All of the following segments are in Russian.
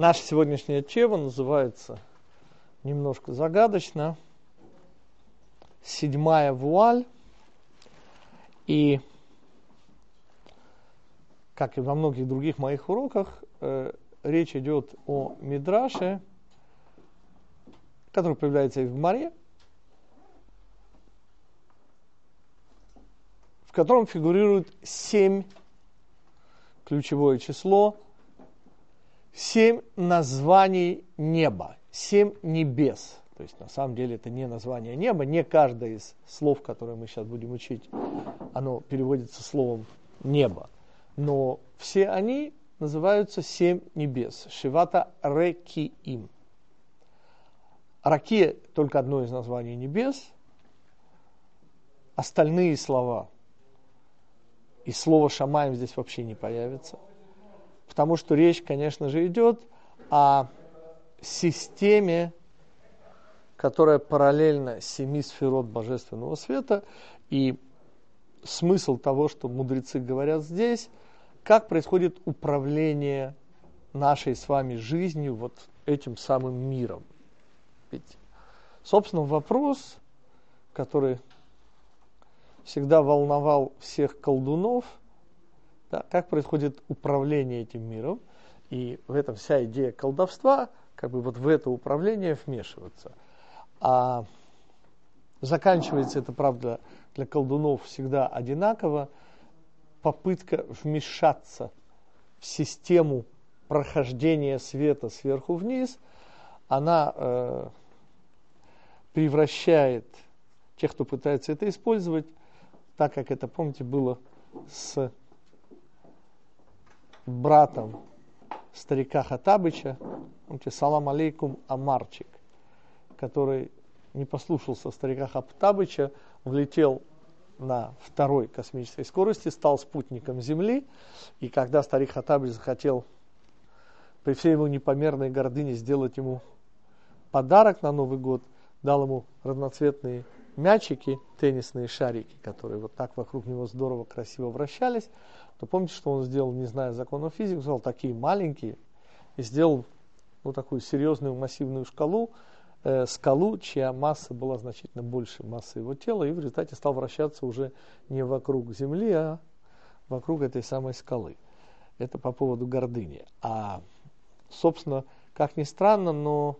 Наша сегодняшняя чева называется немножко загадочно «Седьмая вуаль». И, как и во многих других моих уроках, э, речь идет о Мидраше, который появляется и в Маре, в котором фигурирует семь ключевое число, семь названий неба, семь небес. То есть на самом деле это не название неба, не каждое из слов, которые мы сейчас будем учить, оно переводится словом небо. Но все они называются семь небес. Шивата Рекиим. Ракия только одно из названий небес. Остальные слова и слово «шамаем» здесь вообще не появится. Потому что речь, конечно же, идет о системе, которая параллельна семи сферот божественного света. И смысл того, что мудрецы говорят здесь, как происходит управление нашей с вами жизнью вот этим самым миром. Ведь, собственно, вопрос, который всегда волновал всех колдунов, да, как происходит управление этим миром. И в этом вся идея колдовства, как бы вот в это управление вмешиваться. А заканчивается это, правда, для колдунов всегда одинаково. Попытка вмешаться в систему прохождения света сверху вниз, она э, превращает тех, кто пытается это использовать, так как это, помните, было с братом старика Хатабыча, помните, салам алейкум Амарчик, который не послушался старика Хатабыча, влетел на второй космической скорости, стал спутником Земли, и когда старик Хатабыч захотел при всей его непомерной гордыне сделать ему подарок на Новый год, дал ему разноцветные мячики, теннисные шарики, которые вот так вокруг него здорово, красиво вращались, то помните, что он сделал, не зная законов физики, взял такие маленькие и сделал ну, такую серьезную массивную шкалу, э, скалу, чья масса была значительно больше массы его тела, и в результате стал вращаться уже не вокруг Земли, а вокруг этой самой скалы. Это по поводу гордыни. А, собственно, как ни странно, но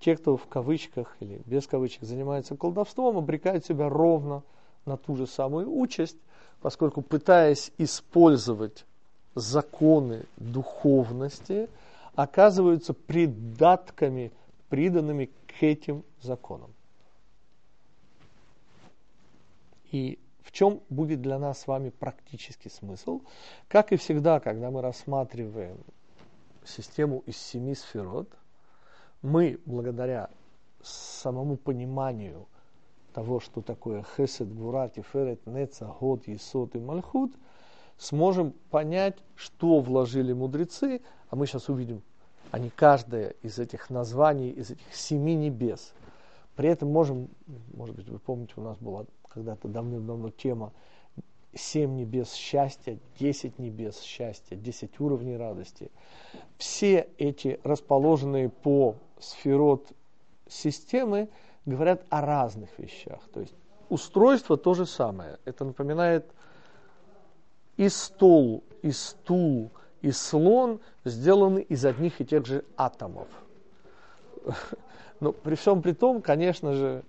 те, кто в кавычках или без кавычек занимается колдовством, обрекают себя ровно на ту же самую участь, поскольку пытаясь использовать законы духовности, оказываются придатками, приданными к этим законам. И в чем будет для нас с вами практический смысл? Как и всегда, когда мы рассматриваем систему из семи сферот, мы, благодаря самому пониманию того, что такое хесед, гвура, тиферет, неца, год, есот и мальхут, сможем понять, что вложили мудрецы, а мы сейчас увидим, они каждое из этих названий, из этих семи небес. При этом можем, может быть, вы помните, у нас была когда-то давным-давно тема семь небес счастья, десять небес счастья, десять уровней радости. Все эти расположенные по сферот системы говорят о разных вещах. То есть устройство то же самое. Это напоминает и стол, и стул, и слон сделаны из одних и тех же атомов. Но при всем при том, конечно же,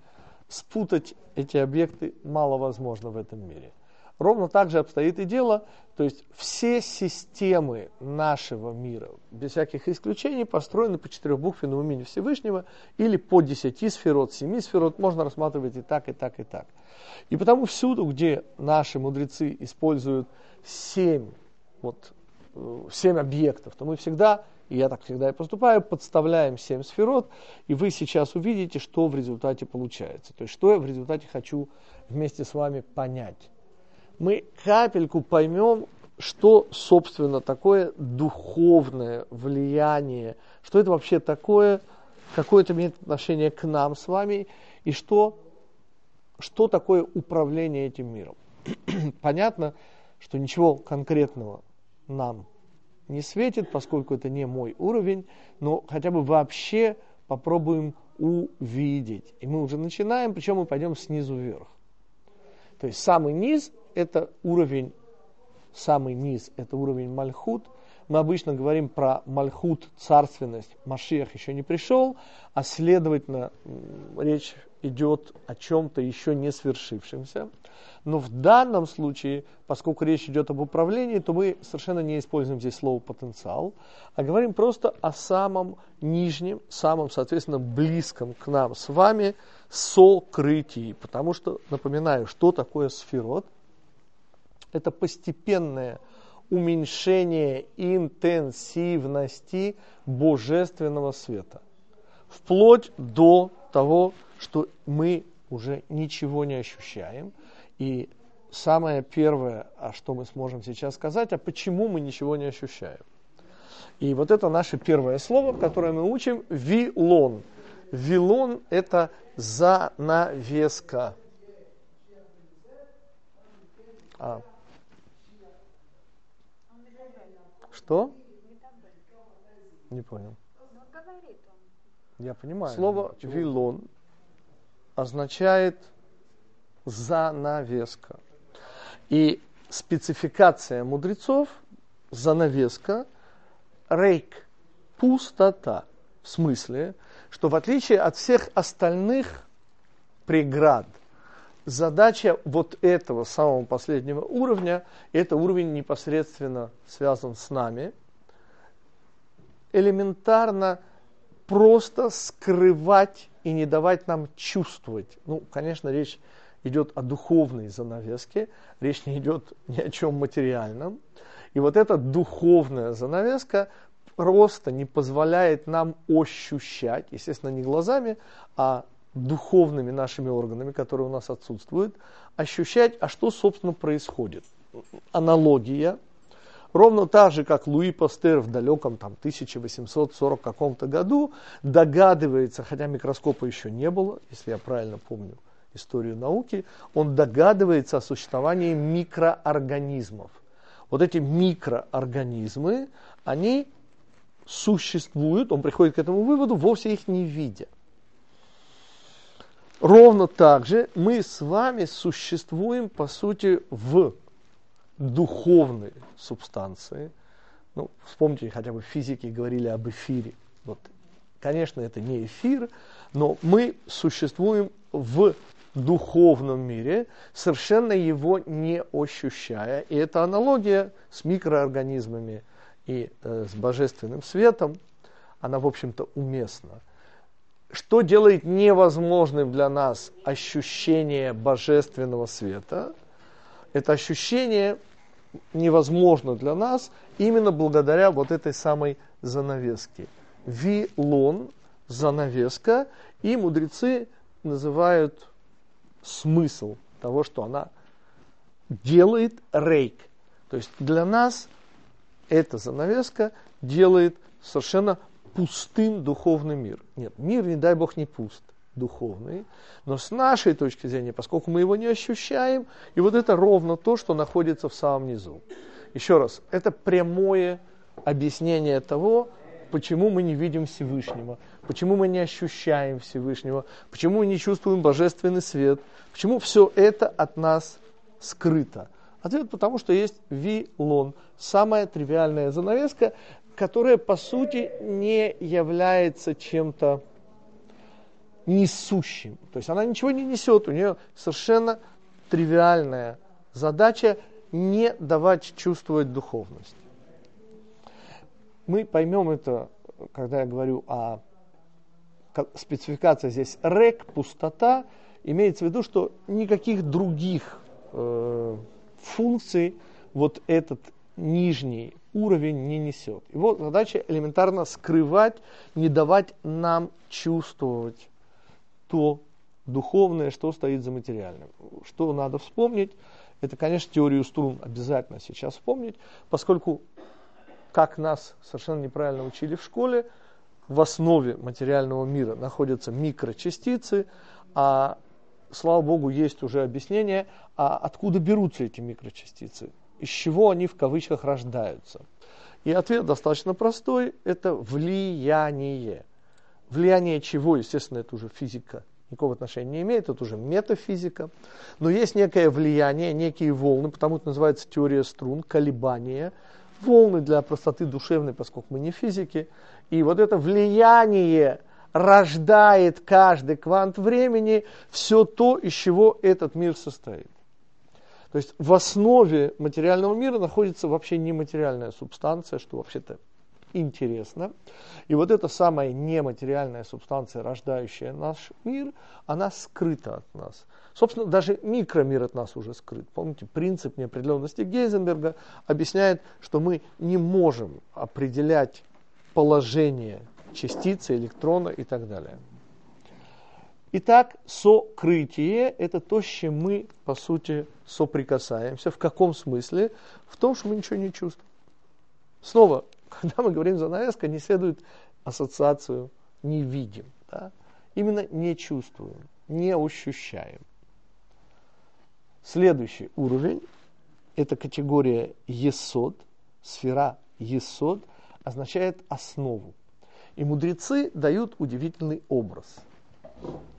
спутать эти объекты мало возможно в этом мире. Ровно так же обстоит и дело, то есть все системы нашего мира, без всяких исключений, построены по четырехбуквенному имени Всевышнего или по десяти сферот, семи сферот, можно рассматривать и так, и так, и так. И потому всюду, где наши мудрецы используют семь, вот, э, семь объектов, то мы всегда, и я так всегда и поступаю, подставляем семь сферот, и вы сейчас увидите, что в результате получается. То есть, что я в результате хочу вместе с вами понять мы капельку поймем, что, собственно, такое духовное влияние, что это вообще такое, какое это имеет отношение к нам с вами, и что, что такое управление этим миром. Понятно, что ничего конкретного нам не светит, поскольку это не мой уровень, но хотя бы вообще попробуем увидеть. И мы уже начинаем, причем мы пойдем снизу вверх. То есть самый низ – это уровень, самый низ – это уровень Мальхут. Мы обычно говорим про Мальхут, царственность. Машиах еще не пришел, а следовательно, речь идет о чем-то еще не свершившемся. Но в данном случае, поскольку речь идет об управлении, то мы совершенно не используем здесь слово потенциал, а говорим просто о самом нижнем, самом, соответственно, близком к нам с вами сокрытии. Потому что, напоминаю, что такое сферот? Это постепенное уменьшение интенсивности божественного света. Вплоть до того, что мы уже ничего не ощущаем. И самое первое, а что мы сможем сейчас сказать, а почему мы ничего не ощущаем. И вот это наше первое слово, которое мы учим, вилон. Вилон – это занавеска. А. Что? Не понял. Я понимаю. Слово вилон означает занавеска. И спецификация мудрецов занавеска рейк пустота в смысле, что в отличие от всех остальных преград, задача вот этого самого последнего уровня, это уровень непосредственно связан с нами, элементарно просто скрывать и не давать нам чувствовать. Ну, конечно, речь идет о духовной занавеске, речь не идет ни о чем материальном. И вот эта духовная занавеска просто не позволяет нам ощущать, естественно, не глазами, а духовными нашими органами, которые у нас отсутствуют, ощущать, а что, собственно, происходит. Аналогия – Ровно так же, как Луи Пастер в далеком там, 1840 каком-то году догадывается, хотя микроскопа еще не было, если я правильно помню историю науки, он догадывается о существовании микроорганизмов. Вот эти микроорганизмы, они существуют, он приходит к этому выводу, вовсе их не видя. Ровно так же мы с вами существуем, по сути, в духовной субстанции. Ну, вспомните, хотя бы физики говорили об эфире. Вот, конечно, это не эфир, но мы существуем в духовном мире, совершенно его не ощущая. И эта аналогия с микроорганизмами и э, с божественным светом, она, в общем-то, уместна. Что делает невозможным для нас ощущение божественного света? Это ощущение невозможно для нас именно благодаря вот этой самой занавеске. Вилон, занавеска, и мудрецы называют смысл того, что она делает рейк. То есть для нас эта занавеска делает совершенно пустым духовный мир. Нет, мир, не дай бог, не пуст духовный, но с нашей точки зрения, поскольку мы его не ощущаем, и вот это ровно то, что находится в самом низу. Еще раз, это прямое объяснение того, почему мы не видим Всевышнего, почему мы не ощущаем Всевышнего, почему мы не чувствуем божественный свет, почему все это от нас скрыто. Ответ потому, что есть вилон, самая тривиальная занавеска, которая по сути не является чем-то несущим. То есть она ничего не несет, у нее совершенно тривиальная задача не давать чувствовать духовность. Мы поймем это, когда я говорю о спецификации здесь рек, пустота, имеется в виду, что никаких других э, функций вот этот нижний уровень не несет. Его задача элементарно скрывать, не давать нам чувствовать то духовное, что стоит за материальным. Что надо вспомнить, это, конечно, теорию струн обязательно сейчас вспомнить, поскольку, как нас совершенно неправильно учили в школе, в основе материального мира находятся микрочастицы, а, слава богу, есть уже объяснение, а откуда берутся эти микрочастицы. Из чего они в кавычках рождаются. И ответ достаточно простой, это влияние. Влияние чего, естественно, это уже физика никакого отношения не имеет, это уже метафизика. Но есть некое влияние, некие волны, потому это называется теория струн, колебания, волны для простоты душевной, поскольку мы не физики. И вот это влияние рождает каждый квант времени все то, из чего этот мир состоит. То есть в основе материального мира находится вообще нематериальная субстанция, что вообще-то интересно. И вот эта самая нематериальная субстанция, рождающая наш мир, она скрыта от нас. Собственно, даже микромир от нас уже скрыт. Помните, принцип неопределенности Гейзенберга объясняет, что мы не можем определять положение частицы, электрона и так далее. Итак, сокрытие – это то, с чем мы, по сути, соприкасаемся. В каком смысле? В том, что мы ничего не чувствуем. Снова, когда мы говорим за навеска, не следует ассоциацию «не видим». Да? Именно не чувствуем, не ощущаем. Следующий уровень – это категория «есод», сфера «есод» означает основу. И мудрецы дают удивительный образ.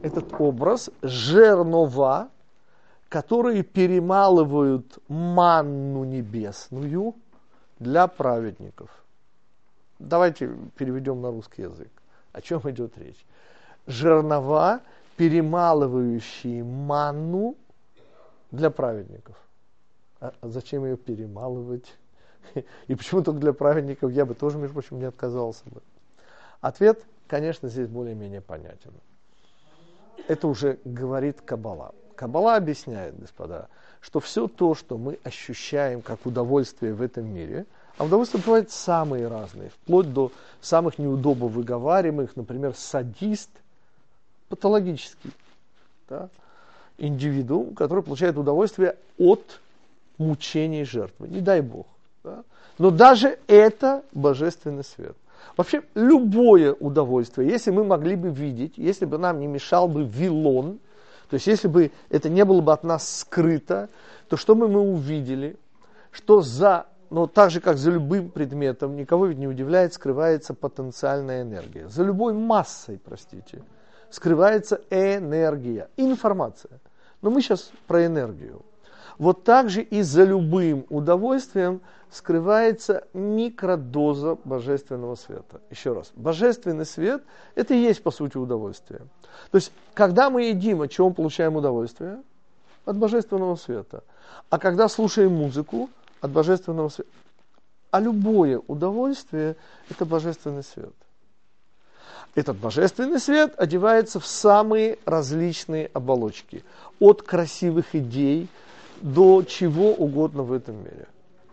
Этот образ жернова, которые перемалывают манну небесную для праведников. Давайте переведем на русский язык. О чем идет речь? Жернова, перемалывающие манну для праведников. А зачем ее перемалывать? И почему только для праведников? Я бы тоже, между прочим, не отказался бы. Ответ, конечно, здесь более-менее понятен. Это уже говорит Каббала. Каббала объясняет, господа, что все то, что мы ощущаем как удовольствие в этом мире, а удовольствия бывают самые разные, вплоть до самых неудобно выговариваемых, например, садист, патологический да, индивидуум, который получает удовольствие от мучений жертвы. Не дай Бог. Да. Но даже это божественный свет. Вообще, любое удовольствие, если мы могли бы видеть, если бы нам не мешал бы вилон, то есть если бы это не было бы от нас скрыто, то что бы мы увидели? Что за, ну так же как за любым предметом, никого ведь не удивляет, скрывается потенциальная энергия. За любой массой, простите, скрывается энергия, информация. Но мы сейчас про энергию. Вот так же и за любым удовольствием скрывается микродоза божественного света. Еще раз, божественный свет – это и есть, по сути, удовольствие. То есть, когда мы едим, от чего мы получаем удовольствие? От божественного света. А когда слушаем музыку, от божественного света. А любое удовольствие – это божественный свет. Этот божественный свет одевается в самые различные оболочки. От красивых идей до чего угодно в этом мире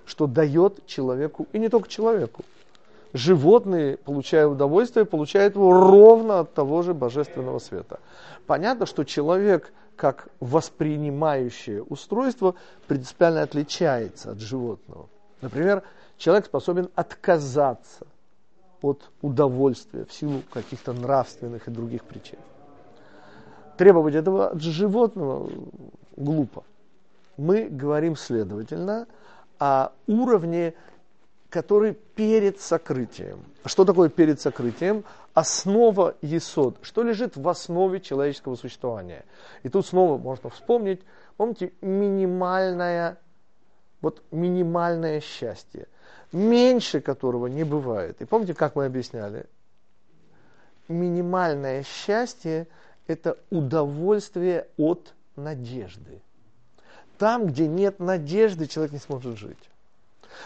что дает человеку, и не только человеку. Животные, получая удовольствие, получают его ровно от того же божественного света. Понятно, что человек, как воспринимающее устройство, принципиально отличается от животного. Например, человек способен отказаться от удовольствия в силу каких-то нравственных и других причин. Требовать этого от животного глупо. Мы говорим, следовательно, о уровне, который перед сокрытием. Что такое перед сокрытием? Основа есод. Что лежит в основе человеческого существования? И тут снова можно вспомнить, помните, минимальное, вот минимальное счастье, меньше которого не бывает. И помните, как мы объясняли? Минимальное счастье – это удовольствие от надежды. Там, где нет надежды, человек не сможет жить.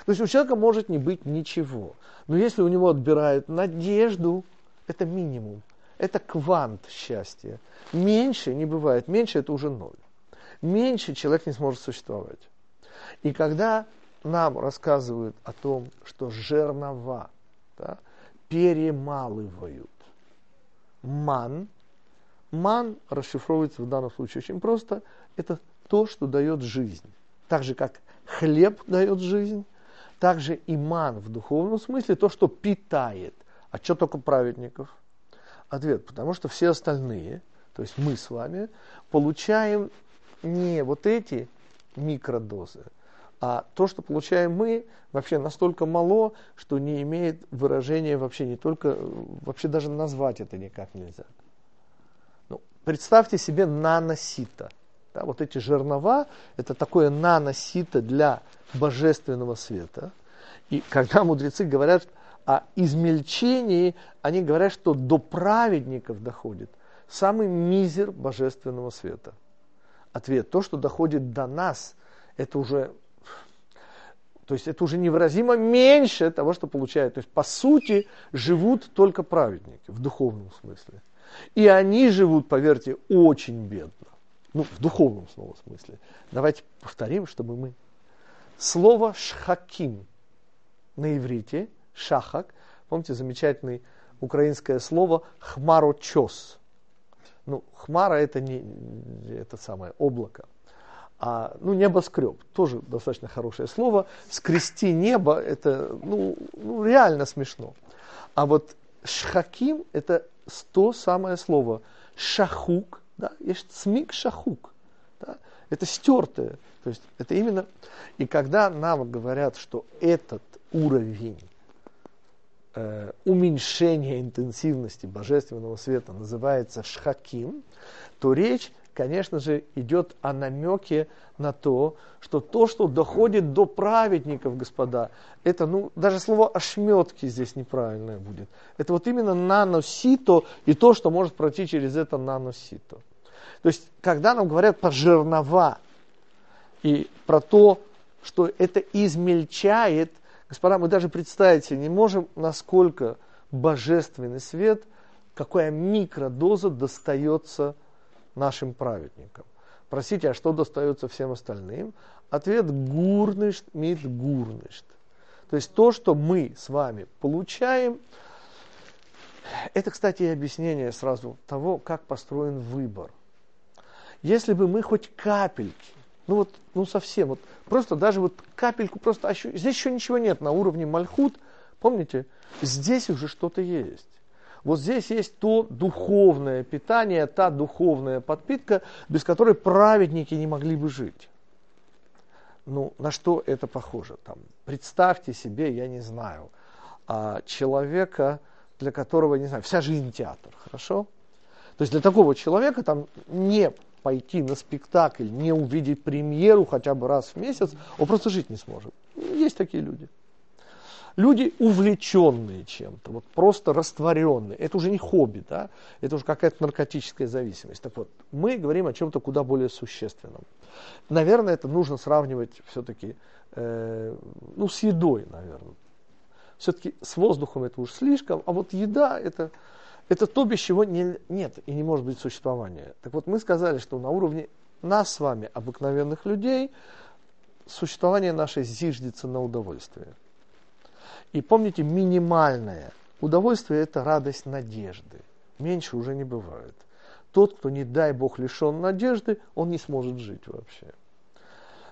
То есть у человека может не быть ничего. Но если у него отбирают надежду, это минимум. Это квант счастья. Меньше не бывает. Меньше это уже ноль. Меньше человек не сможет существовать. И когда нам рассказывают о том, что жернова да, перемалывают ман, ман расшифровывается в данном случае очень просто. Это то, что дает жизнь. Так же, как хлеб дает жизнь, так же и ман в духовном смысле, то, что питает. А что только праведников? Ответ, потому что все остальные, то есть мы с вами, получаем не вот эти микродозы, А то, что получаем мы, вообще настолько мало, что не имеет выражения вообще не только, вообще даже назвать это никак нельзя. Ну, представьте себе наносито. Да, вот эти жернова, это такое наносито для божественного света. И когда мудрецы говорят о измельчении, они говорят, что до праведников доходит самый мизер божественного света. Ответ, то, что доходит до нас, это уже то есть это уже невыразимо меньше того, что получают. То есть по сути живут только праведники в духовном смысле. И они живут, поверьте, очень бедно. Ну, в духовном снова смысле. Давайте повторим, чтобы мы... Слово шхаким на иврите, шахак, помните замечательное украинское слово хмарочос. Ну, хмара это не это самое облако. А, ну, небоскреб, тоже достаточно хорошее слово. Скрести небо, это, ну, ну реально смешно. А вот шхаким, это то самое слово. Шахук, да, есть смик шахук. Да, это стертое. То есть это именно... И когда нам говорят, что этот уровень э, уменьшения интенсивности божественного света называется шхаким, то речь конечно же, идет о намеке на то, что то, что доходит до праведников, господа, это, ну, даже слово ошметки здесь неправильное будет. Это вот именно наносито и то, что может пройти через это наносито. То есть, когда нам говорят про жернова и про то, что это измельчает, господа, мы даже представить себе не можем, насколько божественный свет, какая микродоза достается нашим праведникам. Простите, а что достается всем остальным? Ответ гурнышт мит гурнышт. То есть то, что мы с вами получаем, это, кстати, и объяснение сразу того, как построен выбор. Если бы мы хоть капельки, ну вот, ну совсем, вот просто даже вот капельку просто ощущ... Здесь еще ничего нет на уровне мальхут, помните? Здесь уже что-то есть. Вот здесь есть то духовное питание, та духовная подпитка, без которой праведники не могли бы жить. Ну, на что это похоже? Там, представьте себе, я не знаю, а, человека, для которого, не знаю, вся жизнь театр, хорошо? То есть для такого человека там не пойти на спектакль, не увидеть премьеру хотя бы раз в месяц, он просто жить не сможет. Есть такие люди. Люди увлеченные чем-то, вот просто растворенные. Это уже не хобби, да? это уже какая-то наркотическая зависимость. Так вот, мы говорим о чем-то куда более существенном. Наверное, это нужно сравнивать все-таки э, ну, с едой, наверное. Все-таки с воздухом это уж слишком, а вот еда это, это то, без чего не, нет и не может быть существования. Так вот, мы сказали, что на уровне нас с вами, обыкновенных людей, существование наше зиждется на удовольствие. И помните, минимальное удовольствие – это радость надежды. Меньше уже не бывает. Тот, кто, не дай Бог, лишен надежды, он не сможет жить вообще.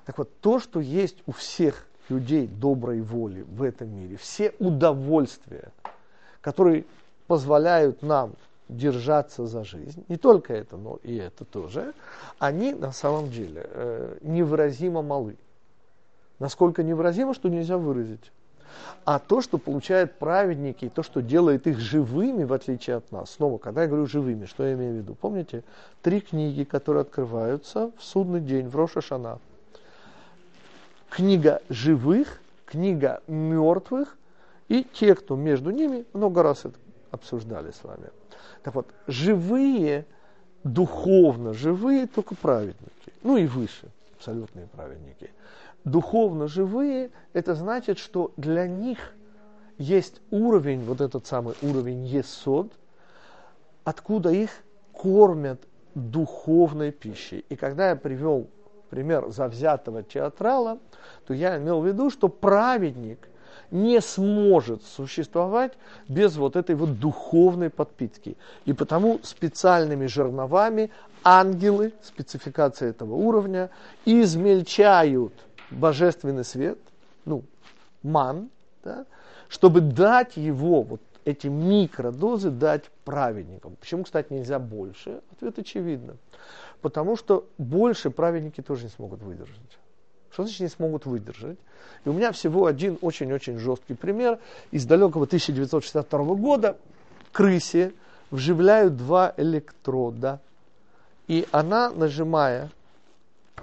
Так вот, то, что есть у всех людей доброй воли в этом мире, все удовольствия, которые позволяют нам держаться за жизнь, не только это, но и это тоже, они на самом деле э, невыразимо малы. Насколько невыразимо, что нельзя выразить. А то, что получают праведники, то, что делает их живыми, в отличие от нас, снова, когда я говорю живыми, что я имею в виду? Помните, три книги, которые открываются в судный день, в Роша Шана. Книга живых, книга мертвых и те, кто между ними, много раз это обсуждали с вами. Так вот, живые, духовно живые, только праведники. Ну и выше, абсолютные праведники – духовно живые, это значит, что для них есть уровень, вот этот самый уровень Есод, откуда их кормят духовной пищей. И когда я привел пример завзятого театрала, то я имел в виду, что праведник не сможет существовать без вот этой вот духовной подпитки. И потому специальными жерновами ангелы, спецификация этого уровня, измельчают – божественный свет, ну, ман, да, чтобы дать его, вот эти микродозы дать праведникам. Почему, кстати, нельзя больше? Ответ очевидно. Потому что больше праведники тоже не смогут выдержать. Что значит не смогут выдержать? И у меня всего один очень-очень жесткий пример. Из далекого 1962 года крысе вживляют два электрода. И она, нажимая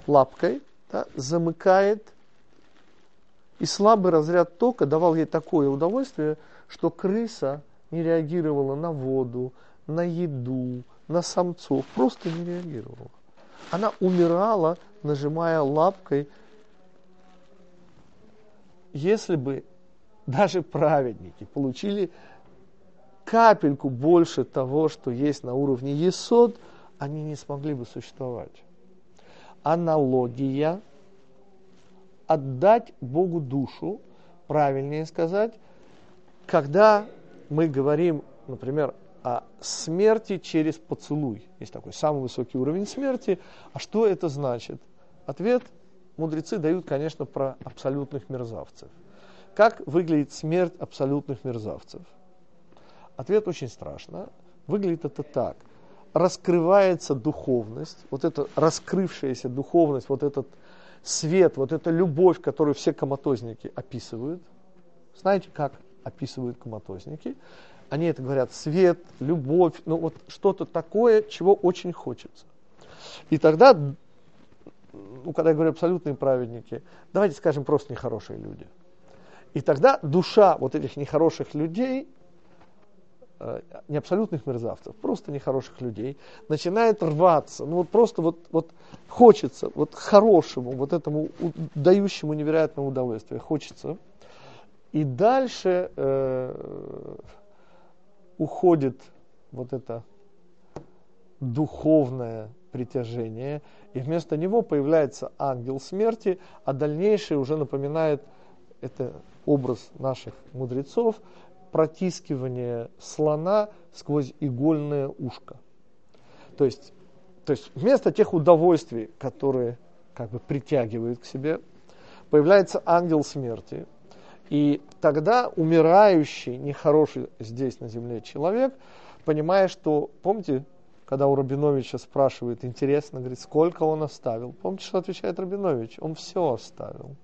лапкой, да, замыкает. И слабый разряд тока давал ей такое удовольствие, что крыса не реагировала на воду, на еду, на самцов, просто не реагировала. Она умирала, нажимая лапкой. Если бы даже праведники получили капельку больше того, что есть на уровне Есод, они не смогли бы существовать. Аналогия – отдать Богу душу, правильнее сказать, когда мы говорим, например, о смерти через поцелуй. Есть такой самый высокий уровень смерти. А что это значит? Ответ мудрецы дают, конечно, про абсолютных мерзавцев. Как выглядит смерть абсолютных мерзавцев? Ответ очень страшно. Выглядит это так. Раскрывается духовность, вот эта раскрывшаяся духовность, вот этот свет, вот эта любовь, которую все коматозники описывают. Знаете, как описывают коматозники? Они это говорят свет, любовь, ну вот что-то такое, чего очень хочется. И тогда, ну, когда я говорю абсолютные праведники, давайте скажем просто нехорошие люди. И тогда душа вот этих нехороших людей, не абсолютных мерзавцев, просто нехороших людей, начинает рваться. Ну вот просто вот, вот хочется, вот хорошему, вот этому дающему невероятное удовольствие, хочется. И дальше э, уходит вот это духовное притяжение, и вместо него появляется ангел смерти, а дальнейшее уже напоминает это образ наших мудрецов, протискивание слона сквозь игольное ушко. То есть, то есть вместо тех удовольствий, которые как бы притягивают к себе, появляется ангел смерти, и тогда умирающий, нехороший здесь на земле человек, понимая, что, помните, когда у Рабиновича спрашивают, интересно, говорит, сколько он оставил? Помните, что отвечает Рабинович? Он все оставил.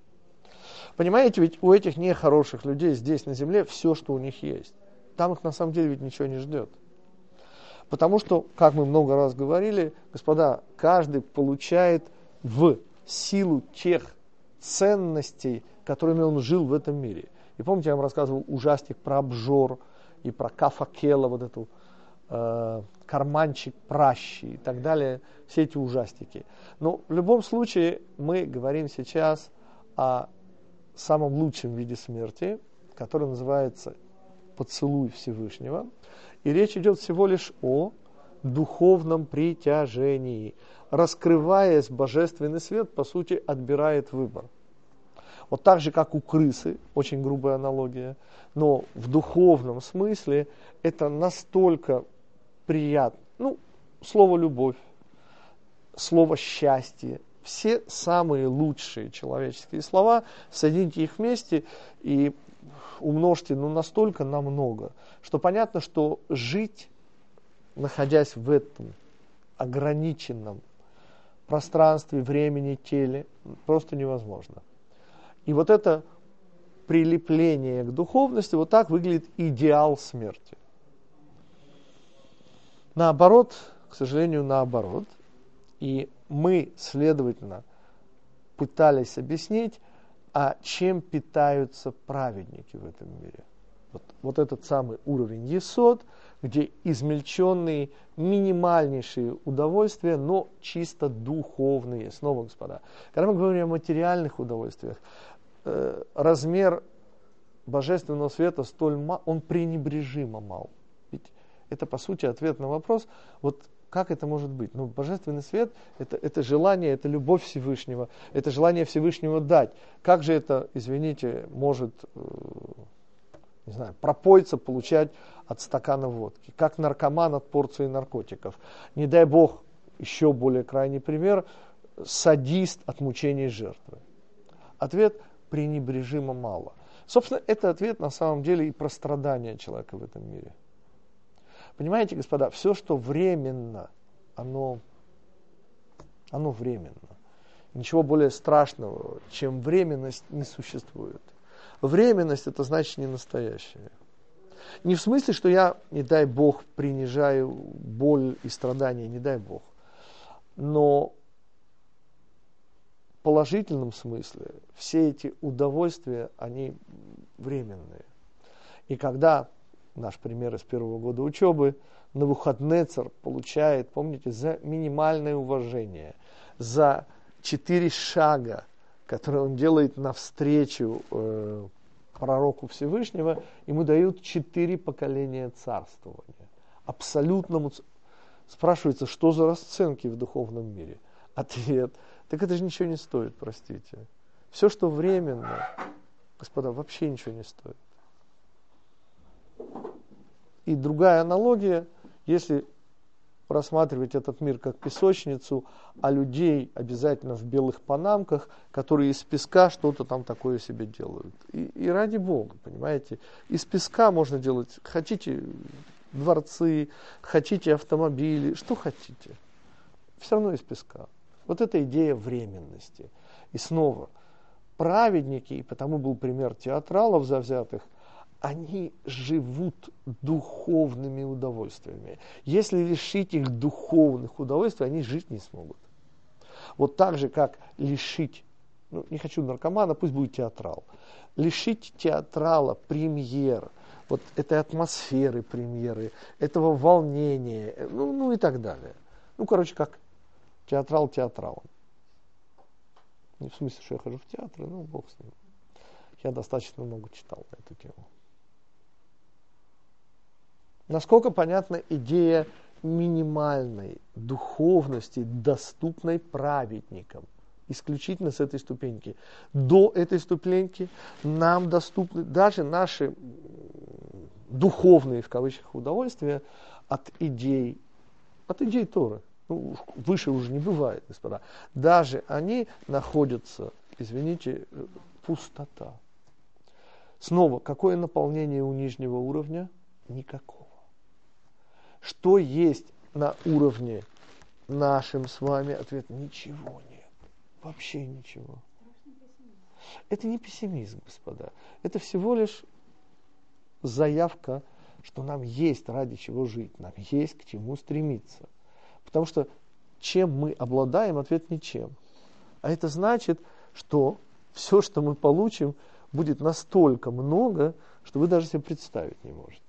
Понимаете, ведь у этих нехороших людей здесь на земле все, что у них есть. Там их на самом деле ведь ничего не ждет. Потому что, как мы много раз говорили, господа, каждый получает в силу тех ценностей, которыми он жил в этом мире. И помните, я вам рассказывал ужастик про обжор и про кафакела, вот эту э, карманчик пращи и так далее, все эти ужастики. Но в любом случае мы говорим сейчас о самом лучшем виде смерти, который называется поцелуй Всевышнего. И речь идет всего лишь о духовном притяжении. Раскрываясь, божественный свет, по сути, отбирает выбор. Вот так же, как у крысы, очень грубая аналогия, но в духовном смысле это настолько приятно. Ну, слово «любовь», слово «счастье», все самые лучшие человеческие слова, соедините их вместе и умножьте ну, настолько на много, что понятно, что жить, находясь в этом ограниченном пространстве, времени, теле, просто невозможно. И вот это прилепление к духовности, вот так выглядит идеал смерти. Наоборот, к сожалению, наоборот. И мы, следовательно, пытались объяснить, а чем питаются праведники в этом мире. Вот, вот этот самый уровень Есод, где измельченные минимальнейшие удовольствия, но чисто духовные. Снова, господа, когда мы говорим о материальных удовольствиях, Э, размер божественного света столь мал, он пренебрежимо мал. Ведь это, по сути, ответ на вопрос, вот как это может быть? Ну, божественный свет это, это желание, это любовь Всевышнего, это желание Всевышнего дать. Как же это, извините, может, э, не знаю, пропойца получать от стакана водки? Как наркоман от порции наркотиков? Не дай бог, еще более крайний пример, садист от мучений жертвы. Ответ – пренебрежимо мало. Собственно, это ответ на самом деле и про страдания человека в этом мире. Понимаете, господа, все, что временно, оно, оно временно. Ничего более страшного, чем временность, не существует. Временность это значит не настоящее. Не в смысле, что я, не дай Бог, принижаю боль и страдания, не дай Бог. Но в положительном смысле все эти удовольствия, они временные. И когда, наш пример из первого года учебы, Навуходнецер получает, помните, за минимальное уважение, за четыре шага, которые он делает навстречу э, пророку Всевышнего, ему дают четыре поколения царствования. Абсолютному... Спрашивается, что за расценки в духовном мире? Ответ. Так это же ничего не стоит, простите. Все, что временно, господа, вообще ничего не стоит. И другая аналогия, если рассматривать этот мир как песочницу, а людей обязательно в белых панамках, которые из песка что-то там такое себе делают. И, и ради Бога, понимаете, из песка можно делать, хотите дворцы, хотите автомобили, что хотите. Все равно из песка. Вот эта идея временности. И снова, праведники, и потому был пример театралов завзятых, они живут духовными удовольствиями. Если лишить их духовных удовольствий, они жить не смогут. Вот так же, как лишить, ну, не хочу наркомана, пусть будет театрал, лишить театрала премьер, вот этой атмосферы премьеры, этого волнения, ну, ну и так далее. Ну, короче, как театрал театралом. Не в смысле, что я хожу в театры, ну, бог с ним. Я достаточно много читал на эту тему. Насколько понятна идея минимальной духовности, доступной праведникам, исключительно с этой ступеньки. До этой ступеньки нам доступны даже наши духовные, в кавычках, удовольствия от идей, от идей Торы. Ну, выше уже не бывает, господа. Даже они находятся, извините, пустота. Снова, какое наполнение у нижнего уровня? Никакого. Что есть на уровне нашим с вами? Ответ – ничего нет. Вообще ничего. Это не пессимизм, господа. Это всего лишь заявка, что нам есть ради чего жить, нам есть к чему стремиться. Потому что чем мы обладаем, ответ ничем. А это значит, что все, что мы получим, будет настолько много, что вы даже себе представить не можете.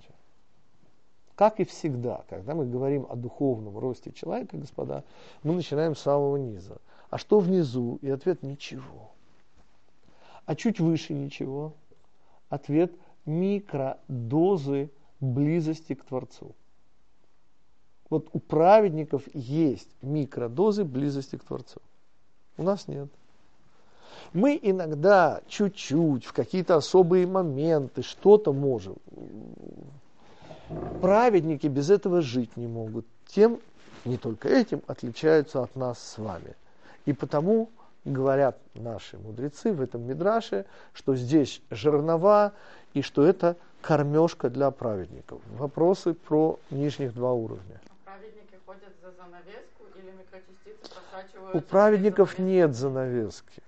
Как и всегда, когда мы говорим о духовном росте человека, господа, мы начинаем с самого низа. А что внизу? И ответ – ничего. А чуть выше ничего? Ответ – микродозы близости к Творцу. Вот у праведников есть микродозы близости к Творцу. У нас нет. Мы иногда чуть-чуть, в какие-то особые моменты что-то можем праведники без этого жить не могут. Тем, не только этим, отличаются от нас с вами. И потому говорят наши мудрецы в этом мидраше, что здесь жернова и что это кормежка для праведников. Вопросы про нижних два уровня. Праведники ходят за занавеску или микрочастицы просачиваются? У праведников нет занавески.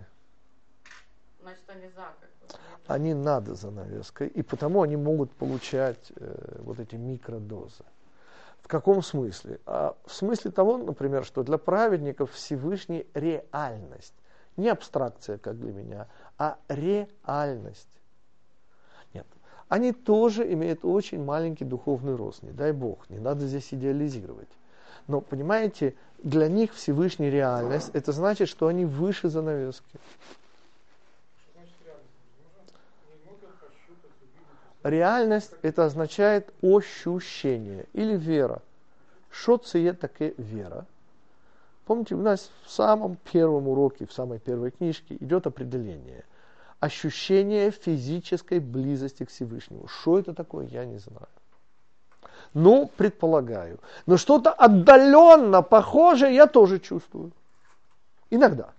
Значит, они за они над занавеской, и потому они могут получать э, вот эти микродозы. В каком смысле? А в смысле того, например, что для праведников Всевышний реальность. Не абстракция, как для меня, а реальность. Нет. Они тоже имеют очень маленький духовный рост, не дай Бог, не надо здесь идеализировать. Но, понимаете, для них Всевышний реальность, это значит, что они выше занавески. Реальность это означает ощущение или вера. Что це таке вера? Помните, у нас в самом первом уроке, в самой первой книжке идет определение. Ощущение физической близости к Всевышнему. Что это такое, я не знаю. Ну, предполагаю. Но что-то отдаленно похожее я тоже чувствую. Иногда.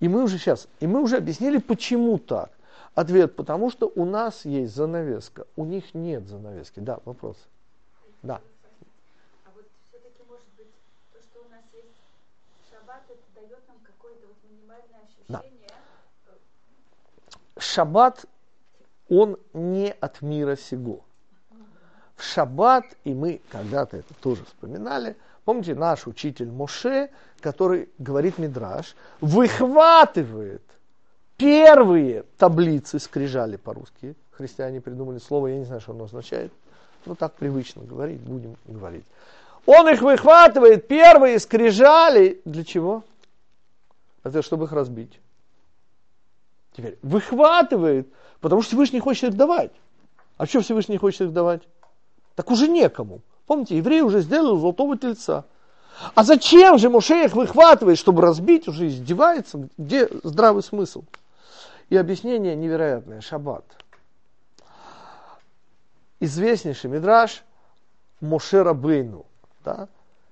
И мы уже сейчас, и мы уже объяснили, почему так. Ответ, потому что у нас есть занавеска, у них нет занавески. Да, вопрос. Да. А вот все-таки может быть то, что у нас есть шаббат, дает нам какое-то вот минимальное Да. ощущение. Шаббат, он не от мира сего. В шаббат, и мы когда-то это тоже вспоминали, помните, наш учитель Моше, который говорит Мидраш, выхватывает первые таблицы скрижали по-русски. Христиане придумали слово, я не знаю, что оно означает. Ну, так привычно говорить, будем говорить. Он их выхватывает, первые скрижали. Для чего? Это чтобы их разбить. Теперь выхватывает, потому что Всевышний хочет их давать. А что Всевышний хочет их давать? Так уже некому. Помните, евреи уже сделали золотого тельца. А зачем же Моше их выхватывает, чтобы разбить, уже издевается? Где здравый смысл? И объяснение невероятное. Шаббат. Известнейший мидраж Моше Рабейну да,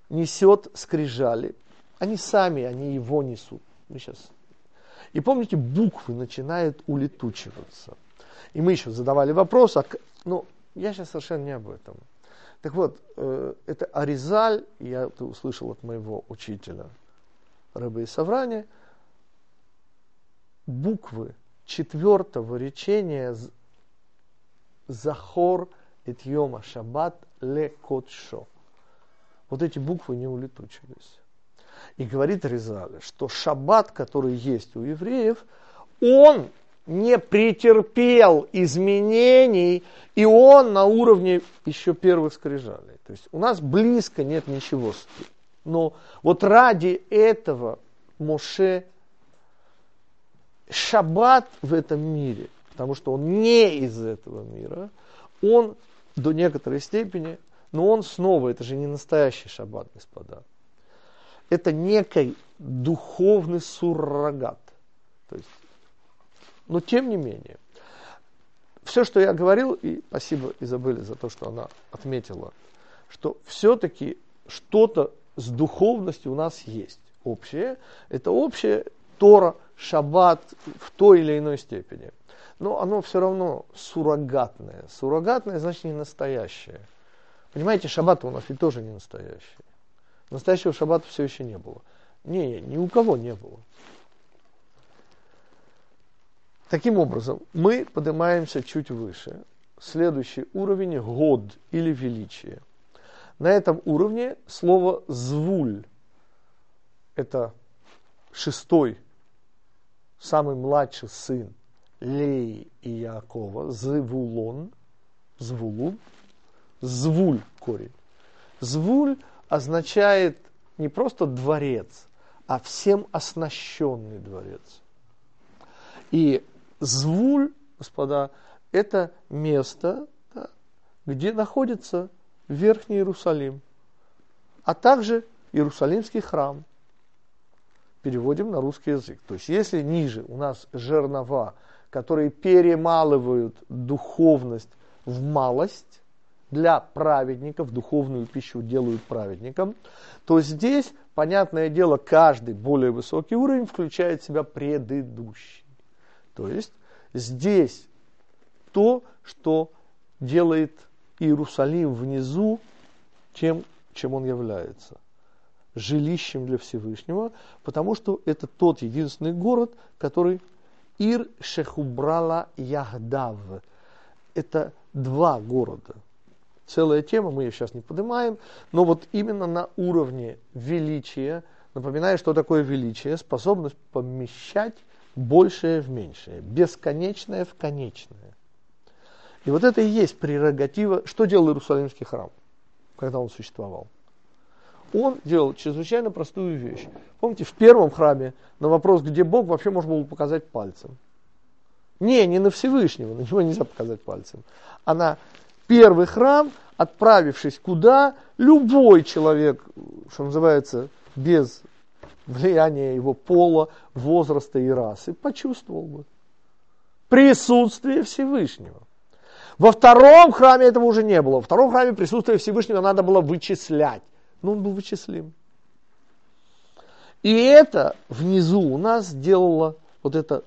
несет скрижали. Они сами, они его несут. Мы сейчас и помните, буквы начинают улетучиваться. И мы еще задавали вопрос, а, ну, я сейчас совершенно не об этом. Так вот, э, это Аризаль, я это услышал от моего учителя Рыбы и Саврани, буквы четвертого речения Захор et Йома Шаббат ле Котшо. Вот эти буквы не улетучились. И говорит Ризале, что шаббат, который есть у евреев, он не претерпел изменений, и он на уровне еще первых скрижалей. То есть у нас близко нет ничего. Но вот ради этого Моше шаббат в этом мире, потому что он не из этого мира, он до некоторой степени, но он снова, это же не настоящий шаббат, господа это некий духовный суррогат. То есть, но тем не менее, все, что я говорил, и спасибо Изабелле за то, что она отметила, что все-таки что-то с духовностью у нас есть общее. Это общее Тора, Шаббат в той или иной степени. Но оно все равно суррогатное. Суррогатное значит не настоящее. Понимаете, Шаббат у нас ведь тоже не настоящий. Настоящего шаббата все еще не было. Не, ни у кого не было. Таким образом, мы поднимаемся чуть выше. Следующий уровень – год или величие. На этом уровне слово «звуль» – это шестой, самый младший сын Леи и Якова, Звулон, Звулун, Звуль корень. Звуль – означает не просто дворец, а всем оснащенный дворец. И Звуль, господа, это место, да, где находится Верхний Иерусалим, а также Иерусалимский храм. Переводим на русский язык. То есть, если ниже у нас жернова, которые перемалывают духовность в малость, для праведников, духовную пищу делают праведникам, то здесь, понятное дело, каждый более высокий уровень включает в себя предыдущий. То есть здесь то, что делает Иерусалим внизу тем, чем он является. Жилищем для Всевышнего, потому что это тот единственный город, который Ир Шехубрала Яхдав. Это два города – целая тема, мы ее сейчас не поднимаем, но вот именно на уровне величия, напоминаю, что такое величие, способность помещать большее в меньшее, бесконечное в конечное. И вот это и есть прерогатива, что делал Иерусалимский храм, когда он существовал. Он делал чрезвычайно простую вещь. Помните, в первом храме на вопрос, где Бог, вообще можно было показать пальцем. Не, не на Всевышнего, на него нельзя показать пальцем. А на первый храм, отправившись куда, любой человек, что называется, без влияния его пола, возраста и расы, почувствовал бы присутствие Всевышнего. Во втором храме этого уже не было. Во втором храме присутствие Всевышнего надо было вычислять. Но он был вычислим. И это внизу у нас сделала вот эта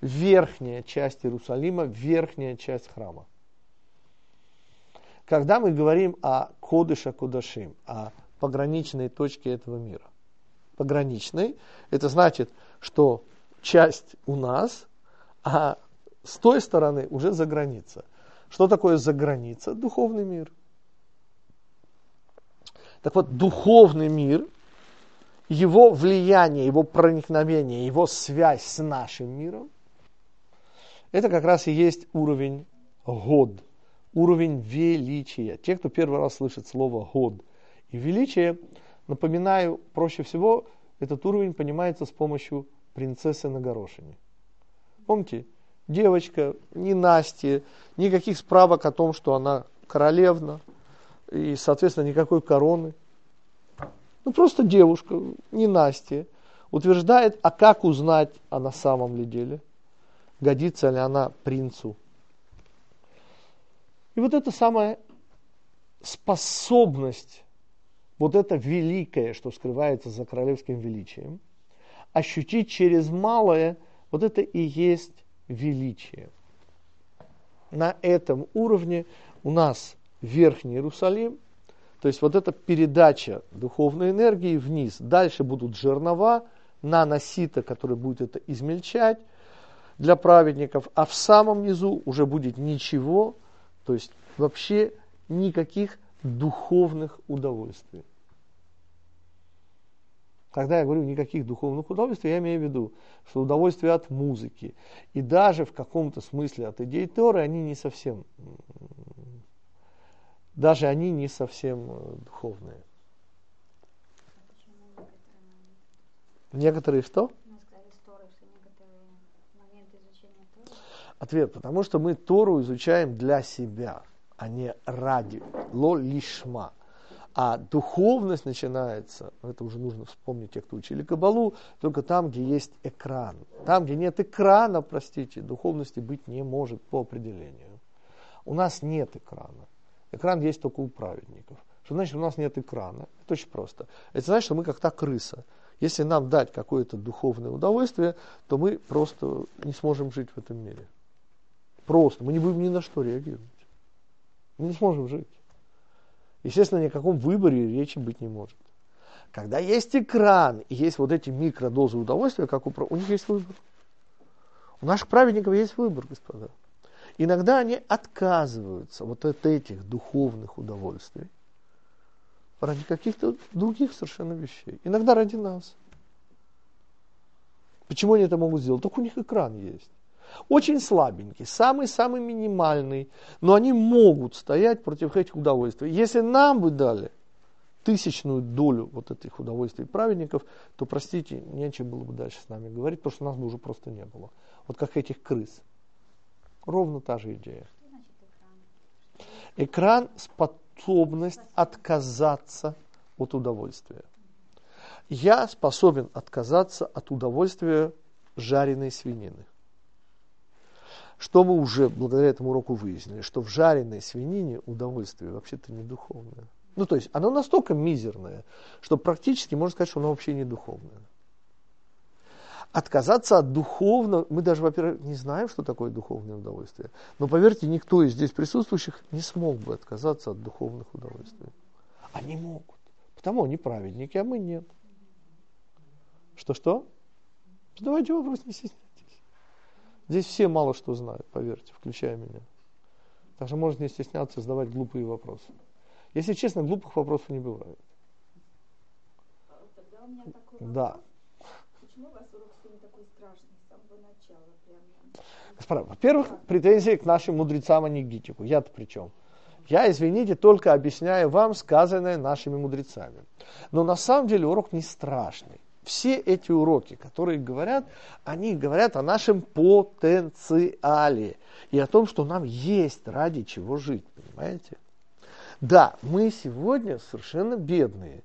верхняя часть Иерусалима, верхняя часть храма. Когда мы говорим о Кодыша Кудашим, о пограничной точке этого мира, пограничной. Это значит, что часть у нас, а с той стороны уже за граница. Что такое за граница? Духовный мир. Так вот, духовный мир, его влияние, его проникновение, его связь с нашим миром, это как раз и есть уровень год, уровень величия. Те, кто первый раз слышит слово год и величие, напоминаю, проще всего этот уровень понимается с помощью принцессы на горошине. Помните, девочка, не Настя, никаких справок о том, что она королевна, и, соответственно, никакой короны. Ну, просто девушка, не Настя, утверждает, а как узнать, а на самом ли деле, годится ли она принцу. И вот эта самая способность, вот это великое, что скрывается за королевским величием, ощутить через малое, вот это и есть величие. На этом уровне у нас Верхний Иерусалим, то есть вот эта передача духовной энергии вниз. Дальше будут жернова, наносита, который будет это измельчать для праведников, а в самом низу уже будет ничего, то есть вообще никаких духовных удовольствий. Когда я говорю никаких духовных удовольствий, я имею в виду, что удовольствие от музыки и даже в каком-то смысле от идей Торы, они не совсем, даже они не совсем э, духовные. Некоторые что? Ответ, потому что мы Тору изучаем для себя, а не ради, ло лишма. А духовность начинается, это уже нужно вспомнить те, кто учили Кабалу, только там, где есть экран. Там, где нет экрана, простите, духовности быть не может по определению. У нас нет экрана. Экран есть только у праведников. Что значит, у нас нет экрана? Это очень просто. Это значит, что мы как та крыса. Если нам дать какое-то духовное удовольствие, то мы просто не сможем жить в этом мире. Просто. Мы не будем ни на что реагировать. Мы не сможем жить. Естественно, ни о каком выборе речи быть не может. Когда есть экран и есть вот эти микродозы удовольствия, как у, у них есть выбор. У наших праведников есть выбор, господа. Иногда они отказываются вот от этих духовных удовольствий ради каких-то других совершенно вещей. Иногда ради нас. Почему они это могут сделать? Только у них экран есть. Очень слабенький, самый-самый минимальный, но они могут стоять против этих удовольствий. Если нам бы дали тысячную долю вот этих удовольствий праведников, то, простите, нечего было бы дальше с нами говорить, потому что нас бы уже просто не было. Вот как этих крыс. Ровно та же идея. Экран – способность отказаться от удовольствия. Я способен отказаться от удовольствия жареной свинины. Что мы уже благодаря этому уроку выяснили, что в жареной свинине удовольствие вообще-то не духовное. Ну, то есть оно настолько мизерное, что практически можно сказать, что оно вообще не духовное. Отказаться от духовного, мы даже, во-первых, не знаем, что такое духовное удовольствие. Но поверьте, никто из здесь присутствующих не смог бы отказаться от духовных удовольствий. Они могут. Потому они праведники, а мы нет. Что-что? Задавайте вопрос, не стесняйтесь. Здесь все мало что знают, поверьте, включая меня. Так что можно не стесняться задавать глупые вопросы. Если честно, глупых вопросов не бывает. Тогда у меня такой вопрос. Да. Почему у вас урок сегодня такой страшный с самого начала? Прям? Господа, Во-первых, претензии к нашим мудрецам, а не к гитику. Я-то при чем? Я, извините, только объясняю вам сказанное нашими мудрецами. Но на самом деле урок не страшный все эти уроки, которые говорят, они говорят о нашем потенциале и о том, что нам есть ради чего жить, понимаете? Да, мы сегодня совершенно бедные,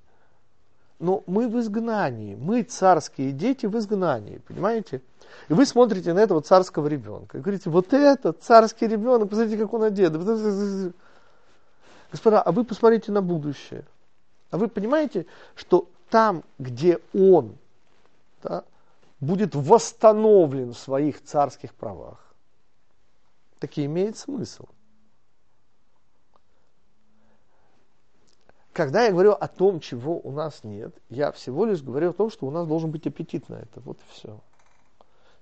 но мы в изгнании, мы царские дети в изгнании, понимаете? И вы смотрите на этого царского ребенка и говорите, вот это царский ребенок, посмотрите, как он одет. Господа, а вы посмотрите на будущее. А вы понимаете, что там, где он да, будет восстановлен в своих царских правах. Таки имеет смысл. Когда я говорю о том, чего у нас нет, я всего лишь говорю о том, что у нас должен быть аппетит на это. Вот и все.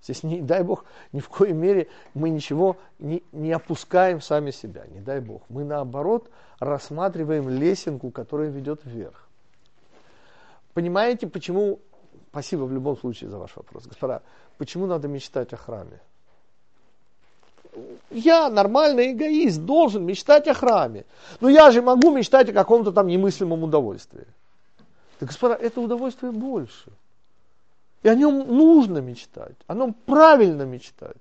Здесь, не дай Бог, ни в коей мере мы ничего не, не опускаем сами себя, не дай Бог. Мы наоборот рассматриваем лесенку, которая ведет вверх. Понимаете, почему, спасибо в любом случае за ваш вопрос, господа, почему надо мечтать о храме? Я, нормальный эгоист, должен мечтать о храме. Но я же могу мечтать о каком-то там немыслимом удовольствии. Так, господа, это удовольствие больше. И о нем нужно мечтать, о нем правильно мечтать.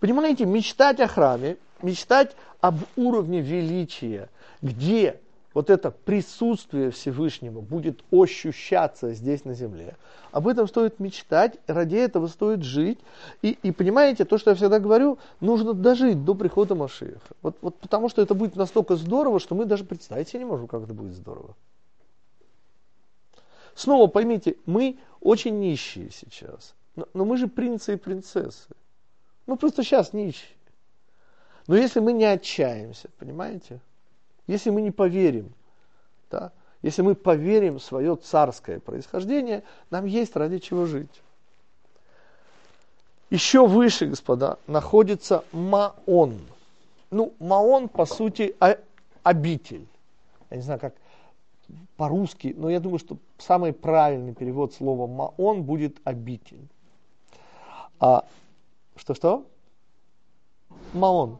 Понимаете, мечтать о храме, мечтать об уровне величия, где вот это присутствие Всевышнего будет ощущаться здесь на земле. Об этом стоит мечтать, ради этого стоит жить. И, и понимаете, то, что я всегда говорю, нужно дожить до прихода Машиеха. Вот, вот потому что это будет настолько здорово, что мы даже представить себе не можем, как это будет здорово. Снова поймите, мы очень нищие сейчас. Но, но мы же принцы и принцессы. Мы просто сейчас нищие. Но если мы не отчаемся, понимаете? Если мы не поверим, да, если мы поверим в свое царское происхождение, нам есть ради чего жить. Еще выше, господа, находится Маон. Ну, Маон, по сути, обитель. Я не знаю, как по-русски, но я думаю, что самый правильный перевод слова маон будет обитель. А, что-что? Маон.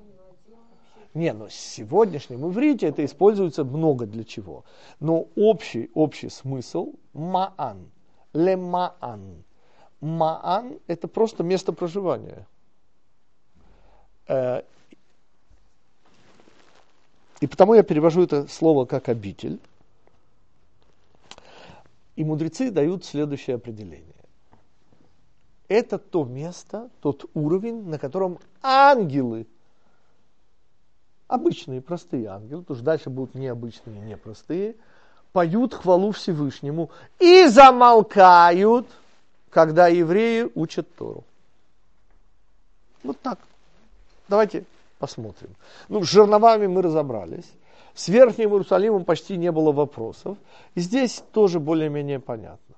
Не, но в сегодняшнем иврите это используется много для чего. Но общий, общий смысл маан, ле маан. Маан – это просто место проживания. Э, и потому я перевожу это слово как обитель. И мудрецы дают следующее определение. Это то место, тот уровень, на котором ангелы, обычные, простые ангелы, потому что дальше будут необычные, непростые, поют хвалу Всевышнему и замолкают, когда евреи учат Тору. Вот так. Давайте посмотрим. Ну, с жерновами мы разобрались. С Верхним Иерусалимом почти не было вопросов. И здесь тоже более-менее понятно.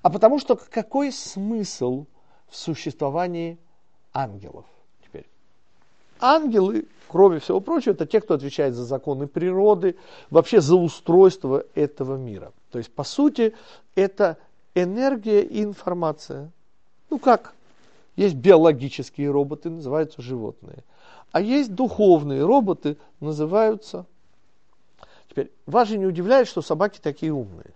А потому что какой смысл в существовании ангелов? Ангелы, кроме всего прочего, это те, кто отвечает за законы природы, вообще за устройство этого мира. То есть, по сути, это энергия и информация. Ну как? Есть биологические роботы, называются животные. А есть духовные роботы, называются Теперь, вас же не удивляет, что собаки такие умные.